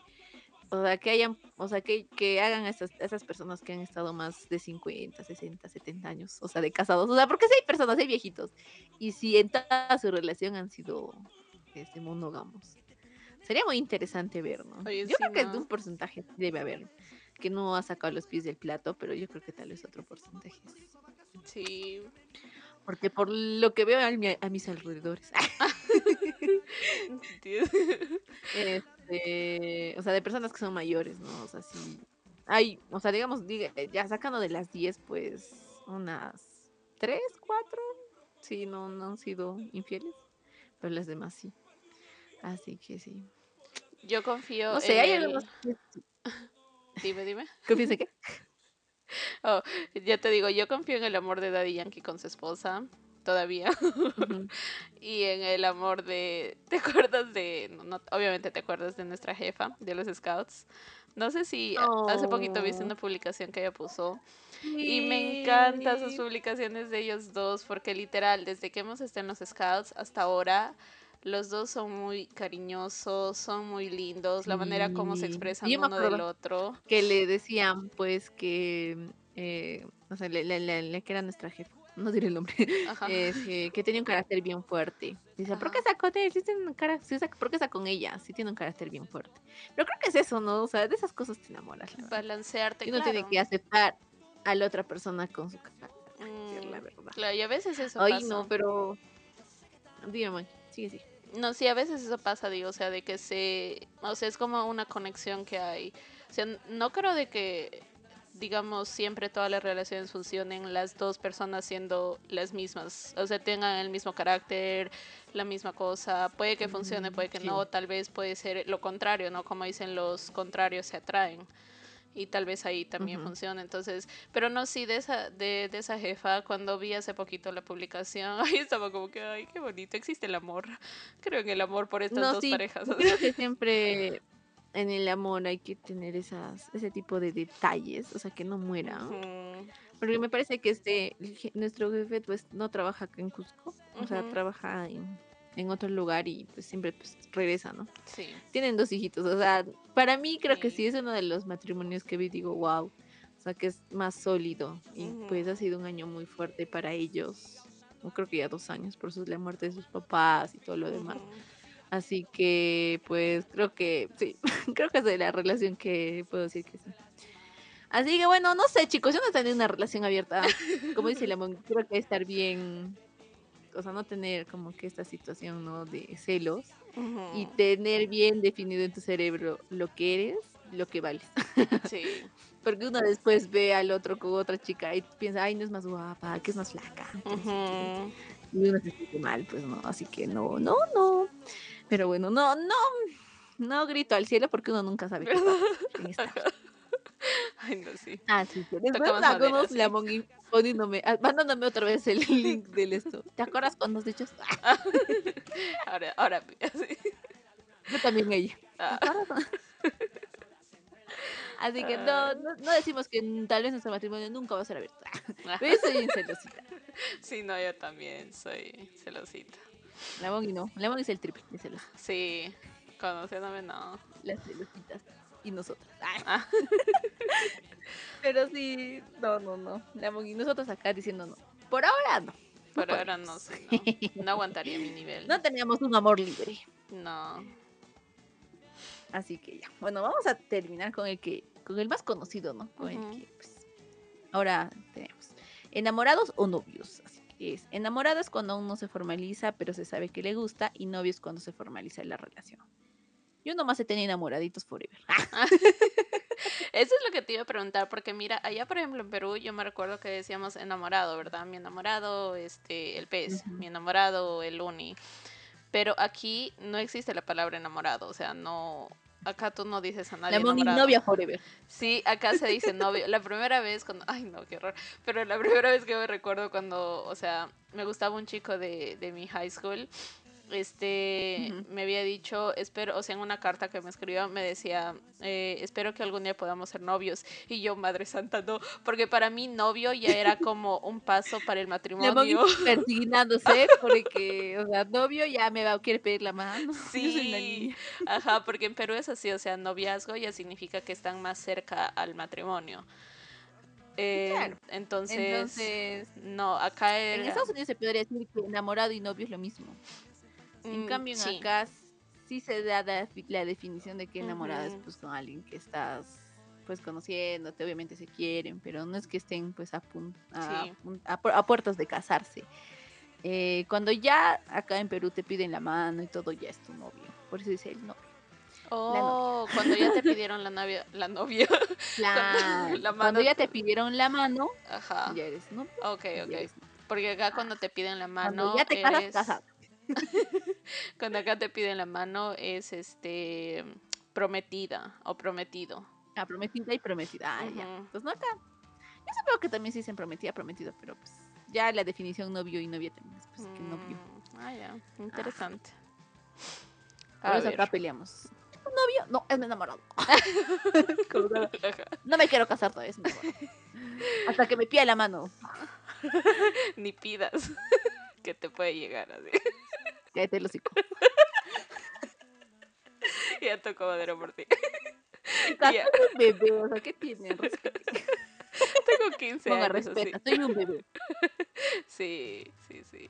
o sea, que hayan, o sea, que, que hagan a esas, a esas personas que han estado más de 50, 60, 70 años, o sea, de casados, o sea, porque sí hay personas, hay viejitos, y si en toda su relación han sido este, monógamos. Sería muy interesante ver, ¿no? Oye, yo sí, creo que ¿no? un porcentaje debe haber que no ha sacado los pies del plato, pero yo creo que tal vez otro porcentaje. sí. Porque por lo que veo a, mi- a mis alrededores, (laughs) este, o sea, de personas que son mayores, ¿no? O sea, sí. Hay, o sea, digamos, diga- ya sacando de las 10, pues unas 3, 4, sí, no, no han sido infieles, pero las demás sí. Así que sí. Yo confío No sé, en hay el- algunos... Dime, dime. ¿Qué piensas que? (laughs) Ya te digo, yo confío en el amor de Daddy Yankee con su esposa, todavía. Ujú. (laughs) Y en el amor de... ¿Te acuerdas de... no, no, obviamente te acuerdas de nuestra jefa, de los Scouts. No sé si a- hace poquito viste Oh. una publicación que ella puso. Y me encantan sus publicaciones de ellos dos, porque literal, desde que hemos estado en los Scouts hasta ahora, los dos son muy cariñosos, son muy lindos, la manera como se Sí. expresan uno del otro. que le decían pues que eh, o sea le, le- le- que era nuestra jefa no diré el nombre Ajá. (laughs) este, que tenía un carácter bien fuerte dice ¿por qué sacó de él? Si tiene un cara- si ¿por qué sacó con ella? si tiene un carácter bien fuerte pero creo que es eso ¿no? o sea de esas cosas te enamoras la. Balancearte, y uno claro. tiene que aceptar a la otra persona con su carácter la Mm, verdad Claro, y a veces eso ay pasa. no pero dígame sigue sí No, sí, a veces eso pasa, digo, o sea, de que se, o sea, es como una conexión que hay. O sea, no creo de que, digamos, siempre todas las relaciones funcionen las dos personas siendo las mismas, o sea, tengan el mismo carácter, la misma cosa. Puede que funcione, Mm, puede que no, tal vez puede ser lo contrario, ¿no? Como dicen, los contrarios se atraen. Y tal vez ahí también Ujú. funcione. Entonces, pero no, sí, de esa, de, de esa jefa, cuando vi hace poquito la publicación, (laughs) ahí estaba como que, ay, qué bonito, existe el amor. Creo en el amor por estas no dos sí parejas. creo que siempre en el amor hay que tener esas ese tipo de detalles o sea que no mueran Ujú, Porque me parece que este nuestro jefe pues no trabaja en Cusco, o sea, trabaja en, en otro lugar y pues siempre pues regresa, ¿no? Sí. Tienen dos hijitos, o sea, para mí creo que Sí. es uno de los matrimonios que vi digo, wow, o sea, que es más sólido y pues ha sido un año muy fuerte para ellos. Creo que ya dos años por su- la muerte de sus papás y todo lo demás. Así que, pues, creo que sí, (laughs) creo que es de la relación que puedo decir que sí. Así que, bueno, no sé, chicos, yo no tenido una relación abierta. Como dice Lemon, creo que estar bien, o sea, no tener como que esta situación, ¿no? De celos y tener bien definido en tu cerebro lo que eres, lo que vales. (laughs) Sí. Porque uno después ve al otro con otra chica y piensa, ay, no es más guapa, que es más flaca. que no sé qué". Ujú. Y uno se siente mal, pues no, así que no, no, no. Pero bueno, no, no, no grito al cielo porque uno nunca sabe qué pasa (laughs) en esta. (laughs) Ay, no, sí. Ah, sí, sí. Después madera, sí. poniéndome, ah, mandándome otra vez el (laughs) link del esto. ¿Te acuerdas cuando has dicho esto? (laughs) Ah, Ahora, ahora, sí. yo también ella. ¿Te Ah. Así que no, no, no decimos que tal vez nuestro matrimonio nunca va a ser abierto. Pero yo soy celosita. Sí, no, yo también soy celosita. La mongi no. La es el triple de celos. Sí, conociéndome no. Las celositas. Y nosotras. Ah. (laughs) Pero sí, no, no, no. Mongi, nosotros acá diciendo no. Por ahora no. Por ahora no sé, no. No aguantaría mi nivel. No teníamos un amor libre. No. Así que ya. Bueno, vamos a terminar con el que, con el más conocido, ¿no? Con el que, pues, ahora tenemos. ¿Enamorados o novios? Así es enamorado es cuando aún no se formaliza, pero se sabe que le gusta, y novio es cuando se formaliza la relación. Yo nomás he tenido enamoraditos forever. (laughs) Eso es lo que te iba a preguntar, porque mira, allá por ejemplo en Perú yo me recuerdo que decíamos enamorado, ¿verdad? Mi enamorado, este, el pez, mi enamorado, el uni. Pero aquí no existe la palabra enamorado, o sea, no, acá tú no dices a nadie. La novia forever. Sí, acá se dice novio. La primera vez cuando. Ay, no, qué horror. Pero la primera vez que me recuerdo cuando, o sea, me gustaba un chico de, de mi high school este, me había dicho, espero, o sea, en una carta que me escribió, me decía, eh, espero que algún día podamos ser novios. Y yo, Madre Santa, no, porque para mí novio ya era como un paso para el (laughs) matrimonio. persignándose, (laughs) porque, o sea, novio ya me va a querer pedir la mano. (laughs) Sí, ajá, porque en Perú es así, o sea, noviazgo ya significa que están más cerca al matrimonio. Eh, entonces, no, acá En Estados Unidos se podría decir que enamorado y novio es lo mismo. En mm, cambio, en acá sí se da la, definición de que enamorada es pues con alguien que estás pues conociéndote, obviamente se quieren, pero no es que estén pues a, a, puertas de casarse. Eh, cuando ya acá en Perú te piden la mano y todo, ya es tu novio. Por eso dice el novio. Oh, cuando ya te pidieron la novia, la novia. (laughs) Cuando ya te pidieron la mano, ya eres novio. Ok, ok. Porque acá cuando te piden la mano. Cuando ya te casas, (laughs) Cuando acá te piden la mano es este prometida o prometido. Ah, prometida y prometida. Ah, ya. Pues no acá. Yo supongo que también se dicen prometida, prometido, pero pues ya la definición novio y novia también es pues, que novio. Mm, ah, ya. Interesante. A ver. acá peleamos. ¿Novio? No, es mi enamorado. (laughs) no me quiero casar todavía, es mi Hasta que me pida la mano. (laughs) Ni pidas que te puede llegar así. Cállate el hocico. (laughs) ya tocó madera por ti. (laughs) ya. un bebé, o sea, ¿qué tienes? (laughs) Tengo 15 Ponga años. Respeta, soy un bebé. Sí, sí, sí.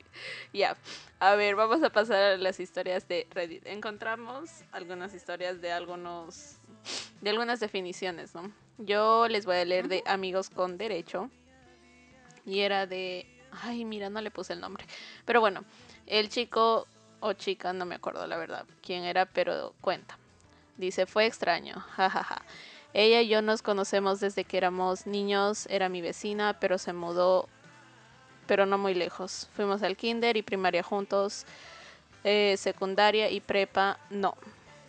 Ya. A ver, vamos a pasar a las historias de Reddit. Encontramos algunas historias de algunos. de algunas definiciones, ¿no? Yo les voy a leer de amigos con derecho. Y era de. Ay, mira, no le puse el nombre. Pero bueno, el chico o chica, no me acuerdo la verdad quién era, pero cuenta. Dice, fue extraño, (laughs) jajaja. Ella y yo nos conocemos desde que éramos niños, era mi vecina, pero se mudó, pero no muy lejos. Fuimos al kinder y primaria juntos, eh, secundaria y prepa no,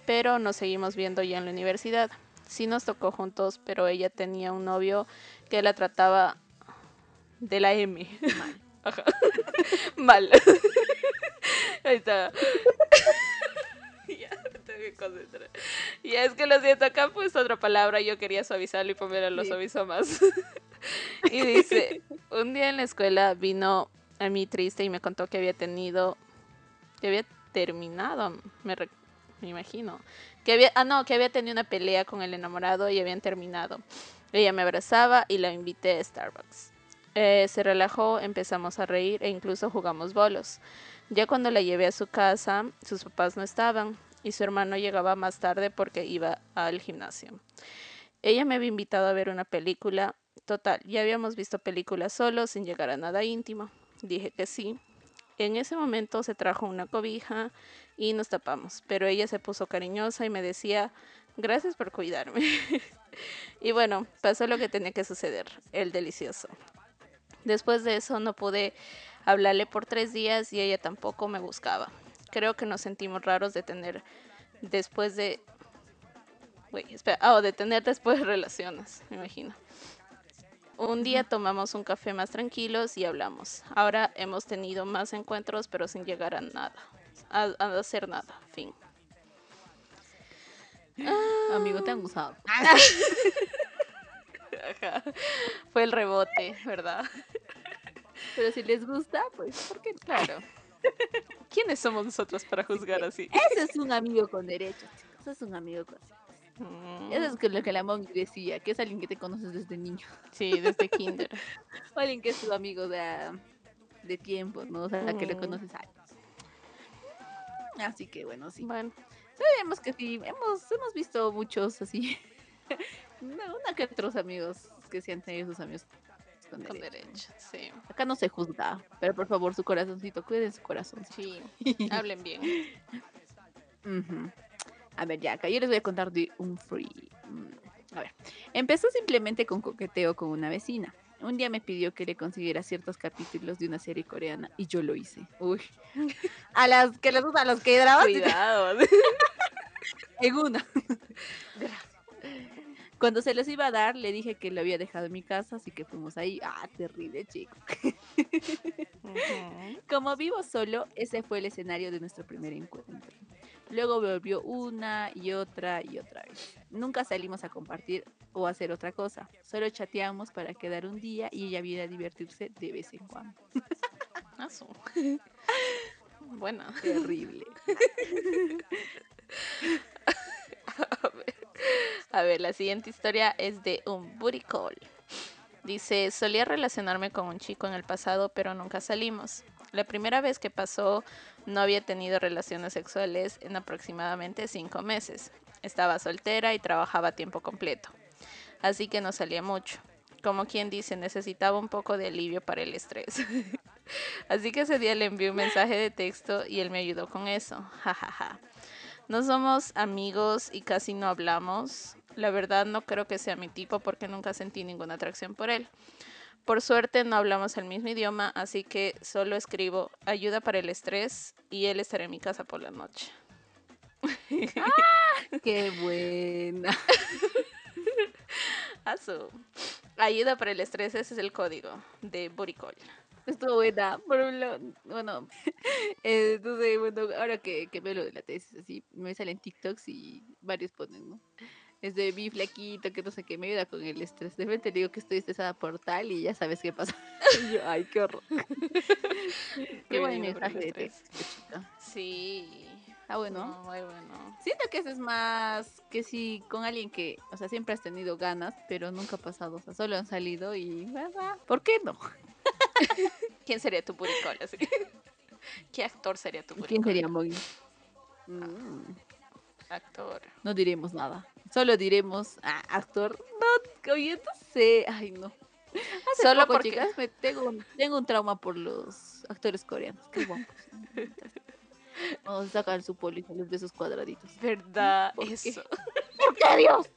pero nos seguimos viendo ya en la universidad. Sí nos tocó juntos, pero ella tenía un novio que la trataba de la M. Mal. (laughs) Mal. (laughs) Ahí está. (laughs) ya, tengo que concentrar. Ya es que lo siento, acá pues otra palabra, yo quería suavizarlo y ponerlo lo suavizo más. (laughs) y dice, un día en la escuela vino a mí triste y me contó que había tenido, que había terminado, me, me imagino, que había, ah no, que había tenido una pelea con el enamorado y habían terminado. Ella me abrazaba y la invité a Starbucks. Eh, se relajó, empezamos a reír e incluso jugamos bolos. Ya cuando la llevé a su casa, sus papás no estaban y su hermano llegaba más tarde porque iba al gimnasio. Ella me había invitado a ver una película. Total, ya habíamos visto películas solos sin llegar a nada íntimo. Dije que sí. En ese momento se trajo una cobija y nos tapamos, pero ella se puso cariñosa y me decía, gracias por cuidarme. (laughs) y bueno, pasó lo que tenía que suceder, el delicioso. Después de eso no pude hablarle por tres días y ella tampoco me buscaba. Creo que nos sentimos raros de tener después de... espera, oh, de tener después (laughs) relaciones, me imagino. Un día tomamos un café más tranquilos y hablamos. Ahora hemos tenido más encuentros, pero sin llegar a nada. A, hacer nada. Fin. Amigo, te han gustado. (laughs) Fue el rebote, ¿verdad? Pero si les gusta, pues, ¿por qué? Claro. ¿Quiénes somos nosotros para juzgar así? Ese es un amigo con derechos, chicos. Ese es un amigo con mm. Eso es lo que la Mongi decía, que es alguien que te conoces desde niño. Sí, desde kinder. (laughs) o alguien que es tu amigo de, de tiempo, ¿no? O sea, que le mm. conoces años. Así que bueno, sí. Bueno. Sabemos que sí, hemos, hemos visto muchos así. (laughs) una que otros amigos que se han tenido sus amigos con, Con derecho. derecho, sí. Acá no se juzga, pero por favor, su corazoncito, cuiden su corazón. Sí, (laughs) hablen bien. A ver, ya, acá yo les voy a contar de un free. Mm, A ver, empezó simplemente con coqueteo con una vecina. Un día me pidió que le consiguiera ciertos capítulos de una serie coreana y yo lo hice. Uy. (laughs) A las que les gustan los que dramas Cuidado. (laughs) en una. Cuando se los iba a dar, le dije que lo había dejado en mi casa, así que fuimos ahí. Ah, terrible, chico. (laughs) Como vivo solo, ese fue el escenario de nuestro primer encuentro. Luego volvió una y otra y otra vez. Nunca salimos a compartir o a hacer otra cosa. Solo chateamos para quedar un día y ella viene a divertirse de vez en cuando. (laughs) Ah. (laughs) Bueno. Terrible. A ver. A ver, la siguiente historia es de un booty call. Dice, solía relacionarme con un chico en el pasado, pero nunca salimos. La primera vez que pasó, no había tenido relaciones sexuales en aproximadamente cinco meses. Estaba soltera y trabajaba a tiempo completo. Así que no salía mucho. Como quien dice, necesitaba un poco de alivio para el estrés. (laughs) Así que ese día le envié un mensaje de texto y él me ayudó con eso. Ja, ja, ja. No somos amigos y casi no hablamos. La verdad no creo que sea mi tipo porque nunca sentí ninguna atracción por él. Por suerte no hablamos el mismo idioma, así que solo escribo ayuda para el estrés y él estará en mi casa por la noche. (laughs) Qué buena. Asu. Ayuda para el estrés, ese es el código de Buricol. Estuvo buena. Por un lado, bueno, (laughs) eh, entonces, bueno, ahora que, que veo lo de la tesis, así, me salen TikToks y varios ponen, ¿no? Es de mi flaquito, que no sé qué, me ayuda con el estrés. De repente le digo que estoy estresada por tal y ya sabes qué pasa. (laughs) Y yo, ay, qué horror. (laughs) qué buen mensaje de texto, chica. Sí. Ah, bueno. No, muy bueno. Siento que eso es más que si con alguien que, o sea, siempre has tenido ganas, pero nunca ha pasado, o sea, solo han salido y, ¿verdad? ¿Por qué no? (laughs) ¿Quién sería tu Buricol? (laughs) ¿Qué actor sería tu Buricol? ¿Quién sería Moggy? Mm, Actor. no diremos nada. Solo diremos, ah, actor. No, oye, no sé. Ay, no. Hace Solo poco, porque- chicas, me tengo, un- tengo un trauma por los actores coreanos. Qué guapos. (laughs) Vamos a sacar su póliza, los besos cuadraditos. ¿Verdad? ¿Por qué? Eso. ¿Por qué, Dios?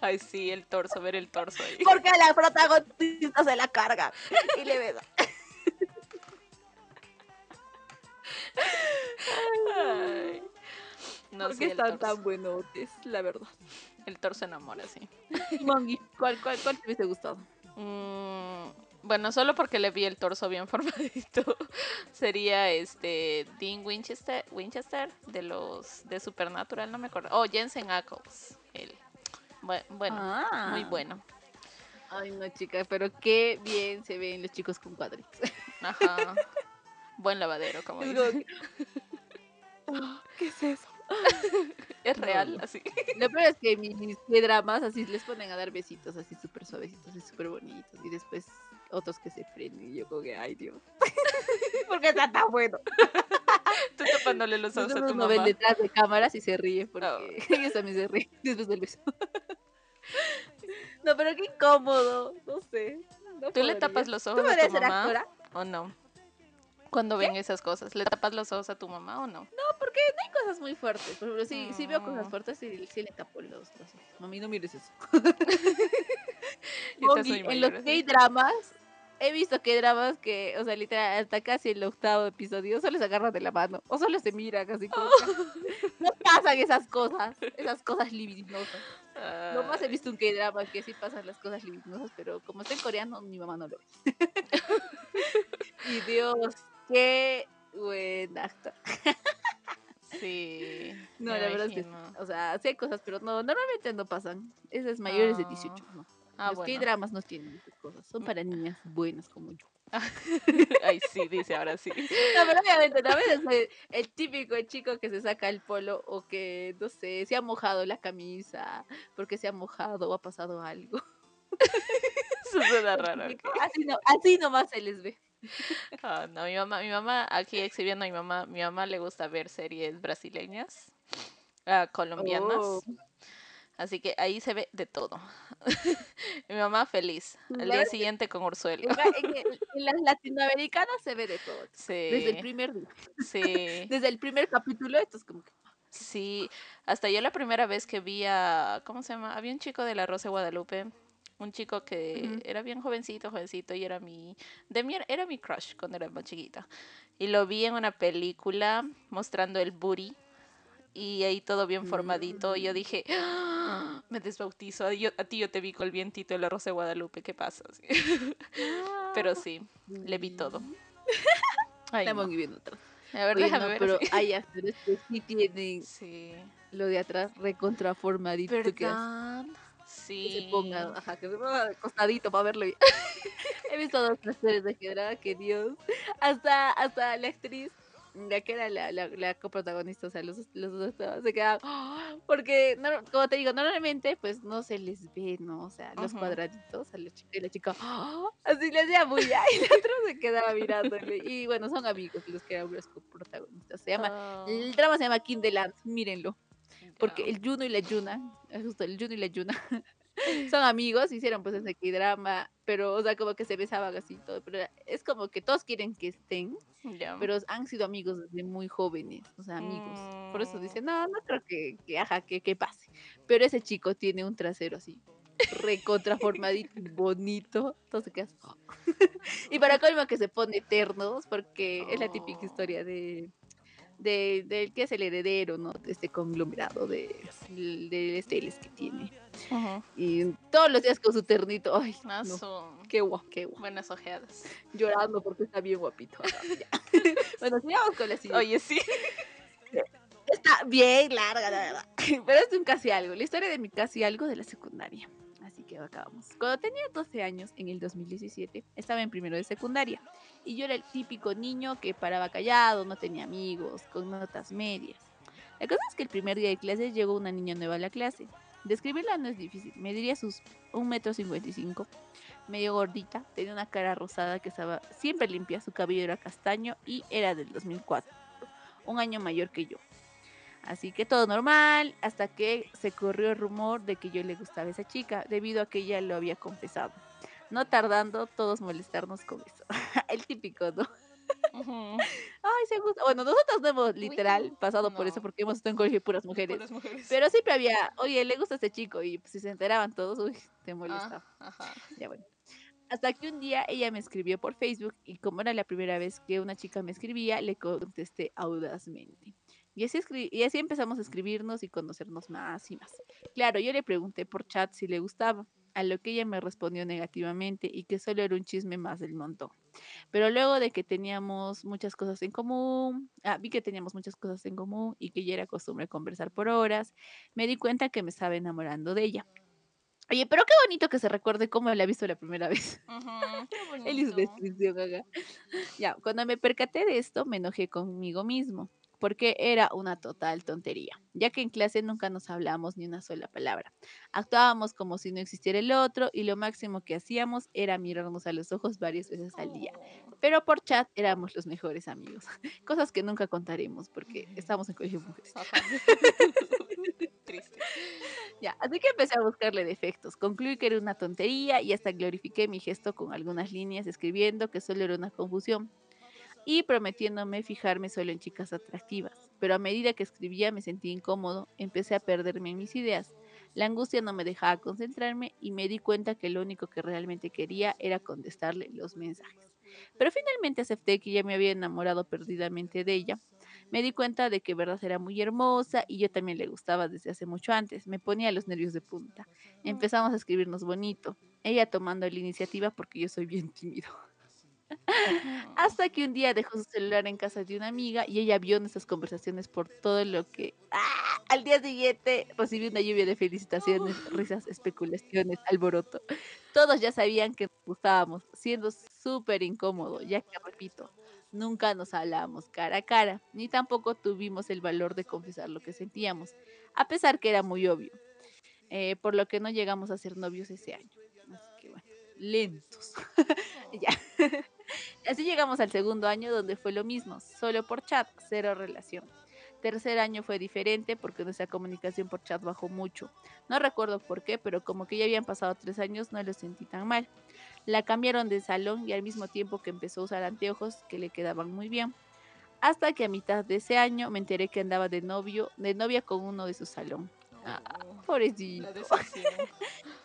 Ay, sí, el torso, ver el torso ahí. Porque la protagonista se la carga y le besa. Ay. No ¿Por sé, qué el están torso. tan buenotes? La verdad. El torso enamora, sí. (laughs) Mongi, ¿cuál, cuál, cuál te hubiese gustado? Mm, bueno, solo porque le vi el torso bien (laughs) formadito. Sería este Dean Winchester, Winchester de los de Supernatural, no me acuerdo. Oh, Jensen Ackles. Él. Bu- Bueno, muy Ah. bueno. Ay, no, chica, pero qué bien se ven los chicos con cuadritos. Ajá. (laughs) Buen lavadero, como Es dice. como que- Ah, (laughs) ¿Qué es eso? (laughs) Es real, no. así. Lo peor es que mis dramas así les ponen a dar besitos así súper suavecitos y súper bonitos. Y después otros que se prenden y yo como que, ay Dios. ¿Por qué está tan bueno? Tapándole los ojos a tu uno ven mamá. detrás de cámaras y se ríe porque Oh. (laughs) ellos también se ríen (laughs) después del beso. no, pero qué incómodo. No sé. no ¿Tú le tapas los ¿Tú ojos a tu mamá actora? o no? Cuando ven esas cosas, ¿le tapas los ojos a tu mamá o no? No, porque no hay cosas muy fuertes. Por ejemplo, si, si veo cosas Mm. fuertes, sí, sí le tapo los, ojos. Mami, no mires eso. (laughs) Y en los gay dramas, he visto que dramas que, o sea, literal, hasta casi el octavo episodio solo se agarran de la mano. O solo se miran así como. (laughs) No pasan esas cosas. Esas cosas libidinosas. Nomás he Ay. visto un gay drama que sí pasan las cosas libidinosas, pero como está en coreano, mi mamá no lo ve. (laughs) y Dios, qué buen actor. Sí. No, la verdad es que, o sea, sí hay cosas, pero no, normalmente no pasan. Esas mayores de 18, no. Ah, Los bueno. K-dramas no tienen esas cosas. Son para niñas buenas como yo. (laughs) Ay, sí, dice ahora sí. No, pero obviamente también es el, típico chico que se saca el polo o que, no sé, se ha mojado la camisa porque se ha mojado o ha pasado algo. (laughs) Eso suena raro. Así, no, así nomás se les ve. Ah, no, mi mamá, mi mamá, aquí exhibiendo a mi mamá, mi mamá le gusta ver series brasileñas, ah, colombianas. Oh. Así que ahí se ve de todo. (laughs) Mi mamá feliz. Al día siguiente con Orzuelo. En, las latinoamericanas se ve de todo. Desde el Sí, primer día. sí, (laughs) Desde el primer capítulo, esto es como que. sí. Hasta yo la primera vez que vi a, ¿cómo se llama? Había un chico de la Rosa de Guadalupe. Un chico que era bien jovencito, jovencito, y era mi, de mí, era mi crush cuando era más chiquita. Y lo vi en una película mostrando el booty. Y ahí todo bien formadito. Y yo dije, "Ah, me desbautizo. A, yo- a ti yo te vi con el vientito de la Rosa de Guadalupe. ¿Qué pasa? (laughs) Sí. Pero sí, le vi todo. (laughs) Ay, Estamos no. viviendo otra. A ver, Oye, déjame no, ver. pero sí. hay actores que sí tienen Sí. lo de atrás recontraformadito. Que ¿Verdad? que Sí. se ponga, ajá, que se ponga de costadito para verlo. (laughs) He visto dos actores de Gedra, que Dios. Hasta, hasta la actriz, la que era la, la, la coprotagonista, o sea, los, los dos estaban- se quedaban. ¡ah! Porque, no, como te digo, normalmente, pues no se les ve, ¿no? O sea, los cuadraditos a la chica y la chica, ¡ah! así le hacía muy (laughs) ya, y el otro se quedaba mirándole. Y bueno, son amigos los que eran los coprotagonistas. Se llama, Ah, el drama se llama Kinderland, mírenlo. Porque el Juno y la Yuna, justo el Juno y la Yuna, (laughs) son amigos, hicieron pues ese drama, pero, o sea, como que se besaban así todo, pero es como que todos quieren que estén, pero han sido amigos desde muy jóvenes, o sea, amigos. Por eso Mm. dicen, no, no creo que, que ajá, que, que pase. Pero ese chico tiene un trasero así, recontraformadito, y bonito, entonces quedas... (laughs) "Oh". y para colmo que se pone eternos, porque es la típica Oh. historia de de, del que es el heredero, ¿no? De este conglomerado de, de esteles que tiene. Ujú. Y todos los días con su ternito. Ay, Ah, no, qué guapo, qué guapo. Buenas ojeadas. Llorando porque está bien guapito. Ya. (laughs) bueno, sigamos con la siguiente. Oye, sí. Está bien larga, la verdad. (laughs) Pero es de un casi algo. La historia de mi casi algo de la secundaria. Así que acabamos. Cuando tenía 12 años, en el 2017, estaba en primero de secundaria. Y yo era el típico niño que paraba callado, no tenía amigos, con notas medias. La cosa es que el primer día de clases llegó una niña nueva a la clase. Describirla no es difícil. Me diría sus 1,55 metro, 55, medio gordita, tenía una cara rosada que estaba siempre limpia, su cabello era castaño y era del 2004, un año mayor que yo. Así que todo normal, hasta que se corrió el rumor de que yo le gustaba a esa chica, debido a que ella lo había confesado. No tardando, todos molestarnos con eso. (laughs) (laughs) el típico, ¿no? Ay, se gusta. Bueno, nosotros no hemos literal pasado por eso porque hemos estado en colegio de puras mujeres. Puras mujeres. Pero siempre había, oye, le gusta este chico y pues, si se enteraban todos, uy, te molestaba. Ah, ajá. Ya bueno. Hasta que un día ella me escribió por Facebook y como era la primera vez que una chica me escribía, le contesté audazmente. Y así, y así empezamos a escribirnos y conocernos más y más. Claro, yo le pregunté por chat si le gustaba, a lo que ella me respondió negativamente y que solo era un chisme más del montón. Pero luego de que teníamos muchas cosas en común, ah, vi que teníamos muchas cosas en común y que ya era costumbre conversar por horas, me di cuenta que me estaba enamorando de ella. Oye, pero qué bonito que se recuerde cómo la ha visto la primera (laughs) vez. Ujú, qué Él hizo bonito. descripción acá. Ya, cuando me percaté de esto, me enojé conmigo mismo, porque era una total tontería, ya que en clase nunca nos hablamos ni una sola palabra. Actuábamos como si no existiera el otro y lo máximo que hacíamos era mirarnos a los ojos varias veces al día. Oh. Pero por chat éramos los mejores amigos, (laughs) cosas que nunca contaremos porque estamos en colegio de mujeres. (laughs) Triste. Ya, así que empecé a buscarle defectos. Concluí que era una tontería y hasta glorifiqué mi gesto con algunas líneas escribiendo que solo era una confusión y prometiéndome fijarme solo en chicas atractivas. Pero a medida que escribía me sentí incómodo, empecé a perderme en mis ideas. La angustia no me dejaba concentrarme y me di cuenta que lo único que realmente quería era contestarle los mensajes. Pero finalmente acepté que ya me había enamorado perdidamente de ella. Me di cuenta de que verdad era muy hermosa y yo también le gustaba desde hace mucho antes. Me ponía los nervios de punta. Empezamos a escribirnos bonito. Ella tomando la iniciativa porque yo soy bien tímido. Hasta (laughs) que un día dejó su celular en casa de una amiga y ella vio nuestras conversaciones por todo lo que... ¡Ah! Al día siguiente recibí una lluvia de felicitaciones, (laughs) risas, especulaciones, alboroto. Todos ya sabían que nos gustábamos, siendo súper incómodo, ya que, repito, nunca nos hablábamos cara a cara, ni tampoco tuvimos el valor de confesar lo que sentíamos, a pesar que era muy obvio, eh, por lo que no llegamos a ser novios ese año. Así que bueno, lentos. (laughs) ya. (laughs) Así llegamos al segundo año donde fue lo mismo, solo por chat, cero relación. Tercer año fue diferente porque nuestra comunicación por chat bajó mucho. No recuerdo por qué, pero como que ya habían pasado tres años no lo sentí tan mal. La cambiaron de salón y al mismo tiempo que empezó a usar anteojos que le quedaban muy bien. Hasta que a mitad de ese año me enteré que andaba de novio, de novia con uno de su salón. Ah, Oh, pobrecito. (laughs)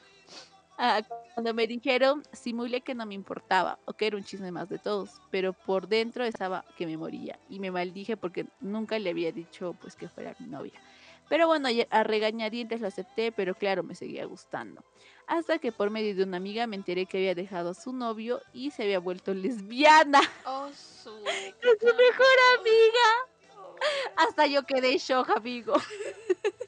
Ah, cuando me dijeron, simulé que no me importaba o que era un chisme más de todos, pero por dentro estaba que me moría y me maldije porque nunca le había dicho pues que fuera mi novia. Pero bueno, a regañadientes lo acepté, pero claro, me seguía gustando. Hasta que por medio de una amiga me enteré que había dejado a su novio y se había vuelto lesbiana. Oh, su... (laughs) Con su mejor amiga. Hasta yo quedé en shock, amigo. (laughs)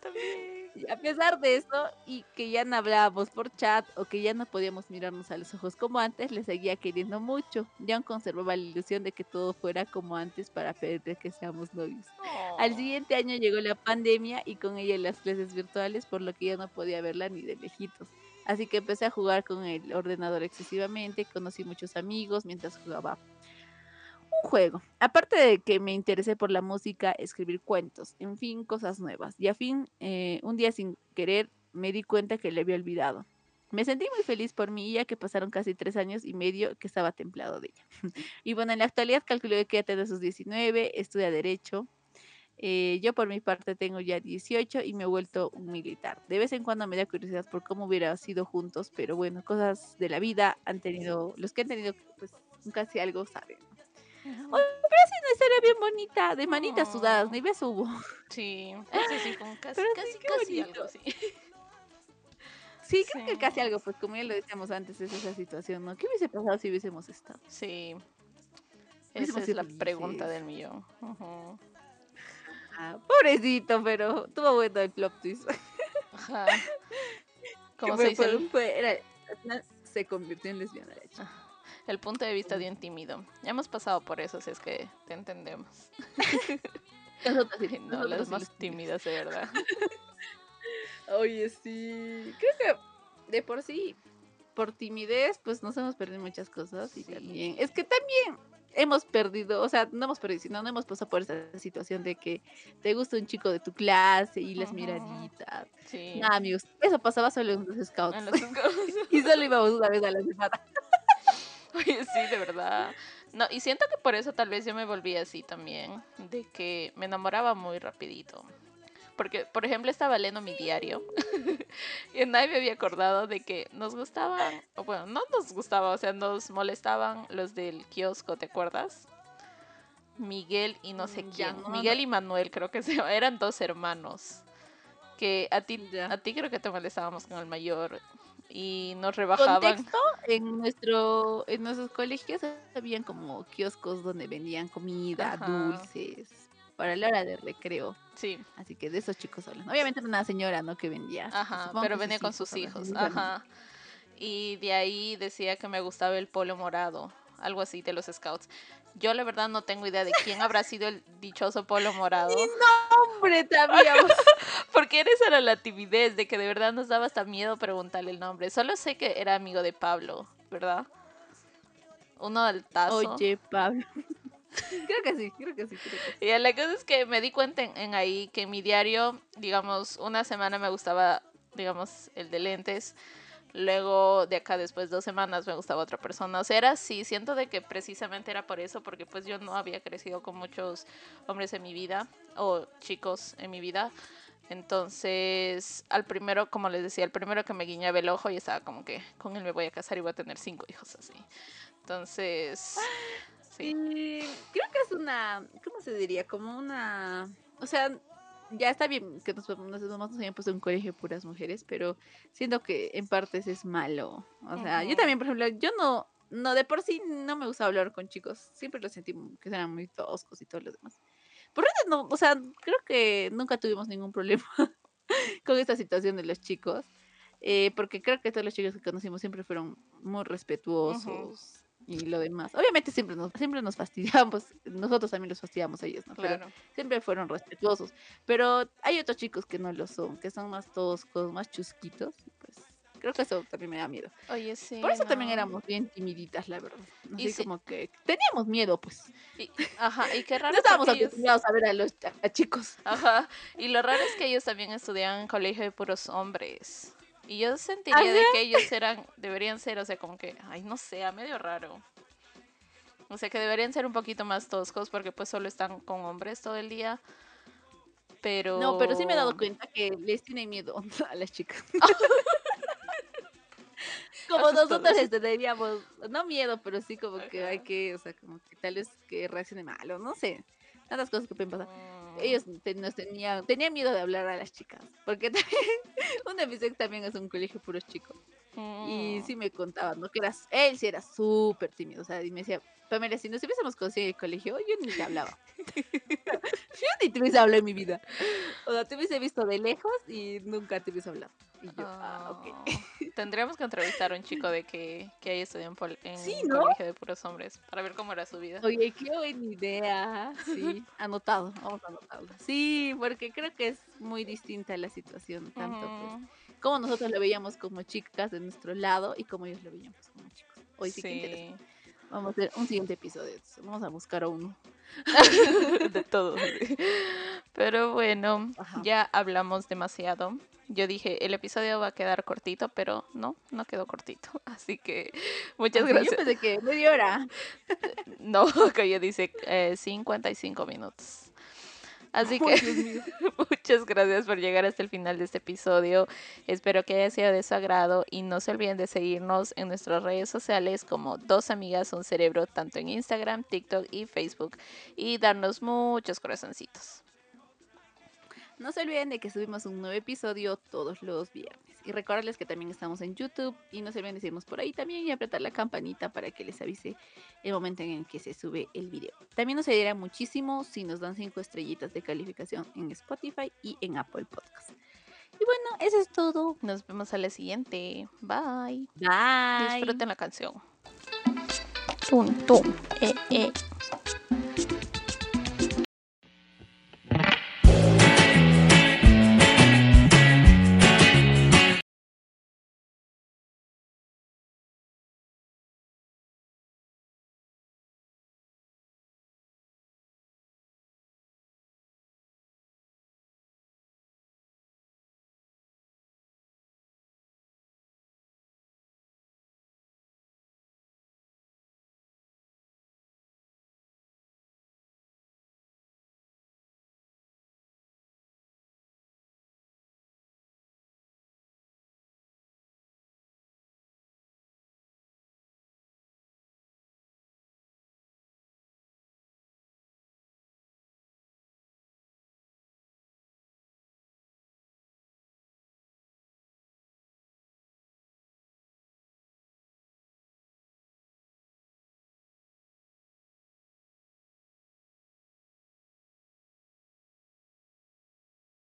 También. Y a pesar de eso, y que ya no hablábamos por chat o que ya no podíamos mirarnos a los ojos como antes, le seguía queriendo mucho. Ya aún conservaba la ilusión de que todo fuera como antes para pedirle que seamos novios. Al Oh. siguiente año llegó la pandemia y con ella las clases virtuales, por lo que ya no podía verla ni de lejitos. Así que empecé a jugar con el ordenador excesivamente, conocí muchos amigos mientras jugaba juego. Aparte de que me interesé por la música, escribir cuentos, en fin, cosas nuevas. Y a fin, eh, un día sin querer, me di cuenta que le había olvidado. Me sentí muy feliz por mí, ya que pasaron casi tres años y medio que estaba templado de ella. (laughs) y bueno, en la actualidad calculo que ya tiene sus 19, estudia Derecho. Eh, yo por mi parte tengo ya 18 y me he vuelto un militar. De vez en cuando me da curiosidad por cómo hubiera sido juntos, pero bueno, cosas de la vida han tenido, los que han tenido, pues casi algo saben. Pero sí, una historia bien bonita, de manitas sudadas, ni beso hubo. Sí, (laughs) sí, sí, como casi, Pero sí, casi, qué casi bonito. algo así. Sí, creo que casi Sí. algo, pues como ya lo decíamos antes, es esa situación, ¿no? ¿Qué hubiese pasado si hubiésemos estado? Sí. Esa es la pregunta del millón. Ah, pobrecito, pero tuvo bueno el plot twist. Ajá. (laughs) Fue- se dice, fue- fue- era- se convirtió en lesbiana la chica. El punto de vista de un tímido. Ya hemos pasado por eso, si es que te entendemos. (laughs) Nosotros (laughs) No, nosotros las sí más los- tímidas, de verdad. (laughs) Oye, sí. Creo que de por sí, por timidez, pues nos hemos perdido muchas cosas. Y también, es que también hemos perdido, o sea, no hemos perdido, sino no hemos pasado por esa situación de que te gusta un chico de tu clase y las miraditas. Sí. Nah, amigos, eso pasaba solo en los scouts. En los- y solo íbamos una vez a la semana. (laughs) Oye, sí, de verdad. No, y siento que por eso tal vez yo me volví así también, de que me enamoraba muy rapidito. Porque, por ejemplo, estaba leyendo mi diario (laughs) y nadie me había acordado de que nos gustaban, o bueno, no nos gustaba, o sea, nos molestaban los del kiosco, ¿te acuerdas? Miguel y no sé Mm, quién. no, Miguel no. y Manuel, creo que se eran dos hermanos. Que a ti, Ya. a ti creo que te molestábamos con el mayor y nos rebajaban. Contexto, en nuestro en nuestros colegios habían como kioscos donde vendían comida, Ajá. dulces, para la hora de recreo. Sí. Así que de esos chicos hablan. Obviamente era una señora, ¿no? Que vendía. Ajá, supongo pero venía con sus hijos. Ajá. Y de ahí decía que me gustaba el polo morado, algo así de los scouts. Yo la verdad no tengo idea de quién habrá sido el dichoso polo morado. ¡Hombre, sabíamos! (laughs) Porque esa era la timidez de que de verdad nos daba hasta miedo preguntarle el nombre. Solo sé que era amigo de Pablo, ¿verdad? Uno del tazo. Oye, Pablo. (laughs) creo que sí, creo que sí, creo que sí. Y la cosa es que me di cuenta en, en ahí que en mi diario, digamos, una semana me gustaba, digamos, el de lentes. Luego de acá después dos semanas me gustaba otra persona. O sea, era así. Siento de que precisamente era por eso, porque pues yo no había crecido con muchos hombres en mi vida o chicos en mi vida. Entonces, al primero, como les decía, el primero que me guiñaba el ojo y estaba como que con él me voy a casar y voy a tener cinco hijos así. Entonces, sí. Y creo que es una, ¿cómo se diría? Como una, o sea, ya está bien que nos, nos, nos hayan puesto en un colegio de puras mujeres, pero siento que en partes es malo. O sea, yo también, por ejemplo, yo no, no, de por sí no me gusta hablar con chicos. Siempre los sentí que eran muy toscos y todo lo demás. Por eso no, o sea, creo que nunca tuvimos ningún problema (laughs) con esta situación de los chicos. eh, porque creo que todos los chicos que conocimos siempre fueron muy respetuosos y lo demás. Obviamente siempre nos, siempre nos fastidiamos, (laughs) nosotros también los fastidiamos a ellos, ¿no? Pero Claro. siempre fueron respetuosos. Pero hay otros chicos que no lo son, que son más toscos, más chusquitos. Pues Creo que eso también me da miedo. Oye, sí. Por eso también éramos bien timiditas, la verdad. Y Así sí. como que teníamos miedo, pues. Y- ajá, y qué raro No estábamos ellos- acostumbrados a ver a los a- a chicos. Ajá. Y lo raro es que ellos también estudiaban en colegio de puros hombres. Y yo sentiría de que ellos eran, deberían ser, o sea, como que, ay, no sé, a medio raro. O sea, que deberían ser un poquito más toscos porque pues solo están con hombres todo el día. Pero... No, pero sí me he dado cuenta que les tiene miedo (laughs) a las chicas. (laughs) como Asustados. nosotros les teníamos, no miedo, pero sí como que hay que, o sea, como que tal vez que reaccione mal o no sé. Tantas cosas que pueden pasar. Mm, Ellos te- nos tenían, tenían miedo de hablar a las chicas. Porque (laughs) también, uno de también es un colegio puros chicos. Y mm, sí me contaban, ¿no? Que eras, él sí era súper tímido, o sea, y me decía, Pamela, si nos hubiésemos conocido en el colegio, yo ni te hablaba. (laughs) yo ni te hubiese hablado en mi vida. O sea, te hubiese visto de lejos y nunca te hubiese hablado. Y yo, ah, ok. ah, Tendríamos que entrevistar a un chico de que, que haya estudiado en, en Sí, un ¿no? colegio de puros hombres para ver cómo era su vida. Oye, qué buena idea. Sí, (laughs) anotado, vamos a anotarlo. Sí, porque creo que es muy distinta la situación, tanto pues, Como nosotros lo veíamos como chicas de nuestro lado y como ellos lo veían pues, como chicos. Hoy sí, que interesante. Vamos a hacer un siguiente episodio. Vamos a buscar a uno. (laughs) de todo. Pero bueno, Ajá. ya hablamos demasiado. Yo dije, el episodio va a quedar cortito, pero no, no quedó cortito. (laughs) Así que muchas Así, Yo gracias. pensé que media hora. (laughs) No, que ya dice eh, 55 minutos. Así que (laughs) muchas gracias por llegar hasta el final de este episodio. Espero que haya sido de su agrado y no se olviden de seguirnos en nuestras redes sociales como Dos Amigas Un Cerebro, tanto en Instagram, TikTok y Facebook. Y darnos muchos corazoncitos. No se olviden de que subimos un nuevo episodio todos los viernes. Y recordarles que también estamos en YouTube. Y no se olviden de seguirnos por ahí también y apretar la campanita para que les avise el momento en el que se sube el video. También nos ayudaría muchísimo si nos dan 5 estrellitas de calificación en Spotify y en Apple Podcast. Y bueno, eso es todo. Nos vemos a la siguiente. Bye. Bye. Disfruten la canción. Tum, tum, eh, eh.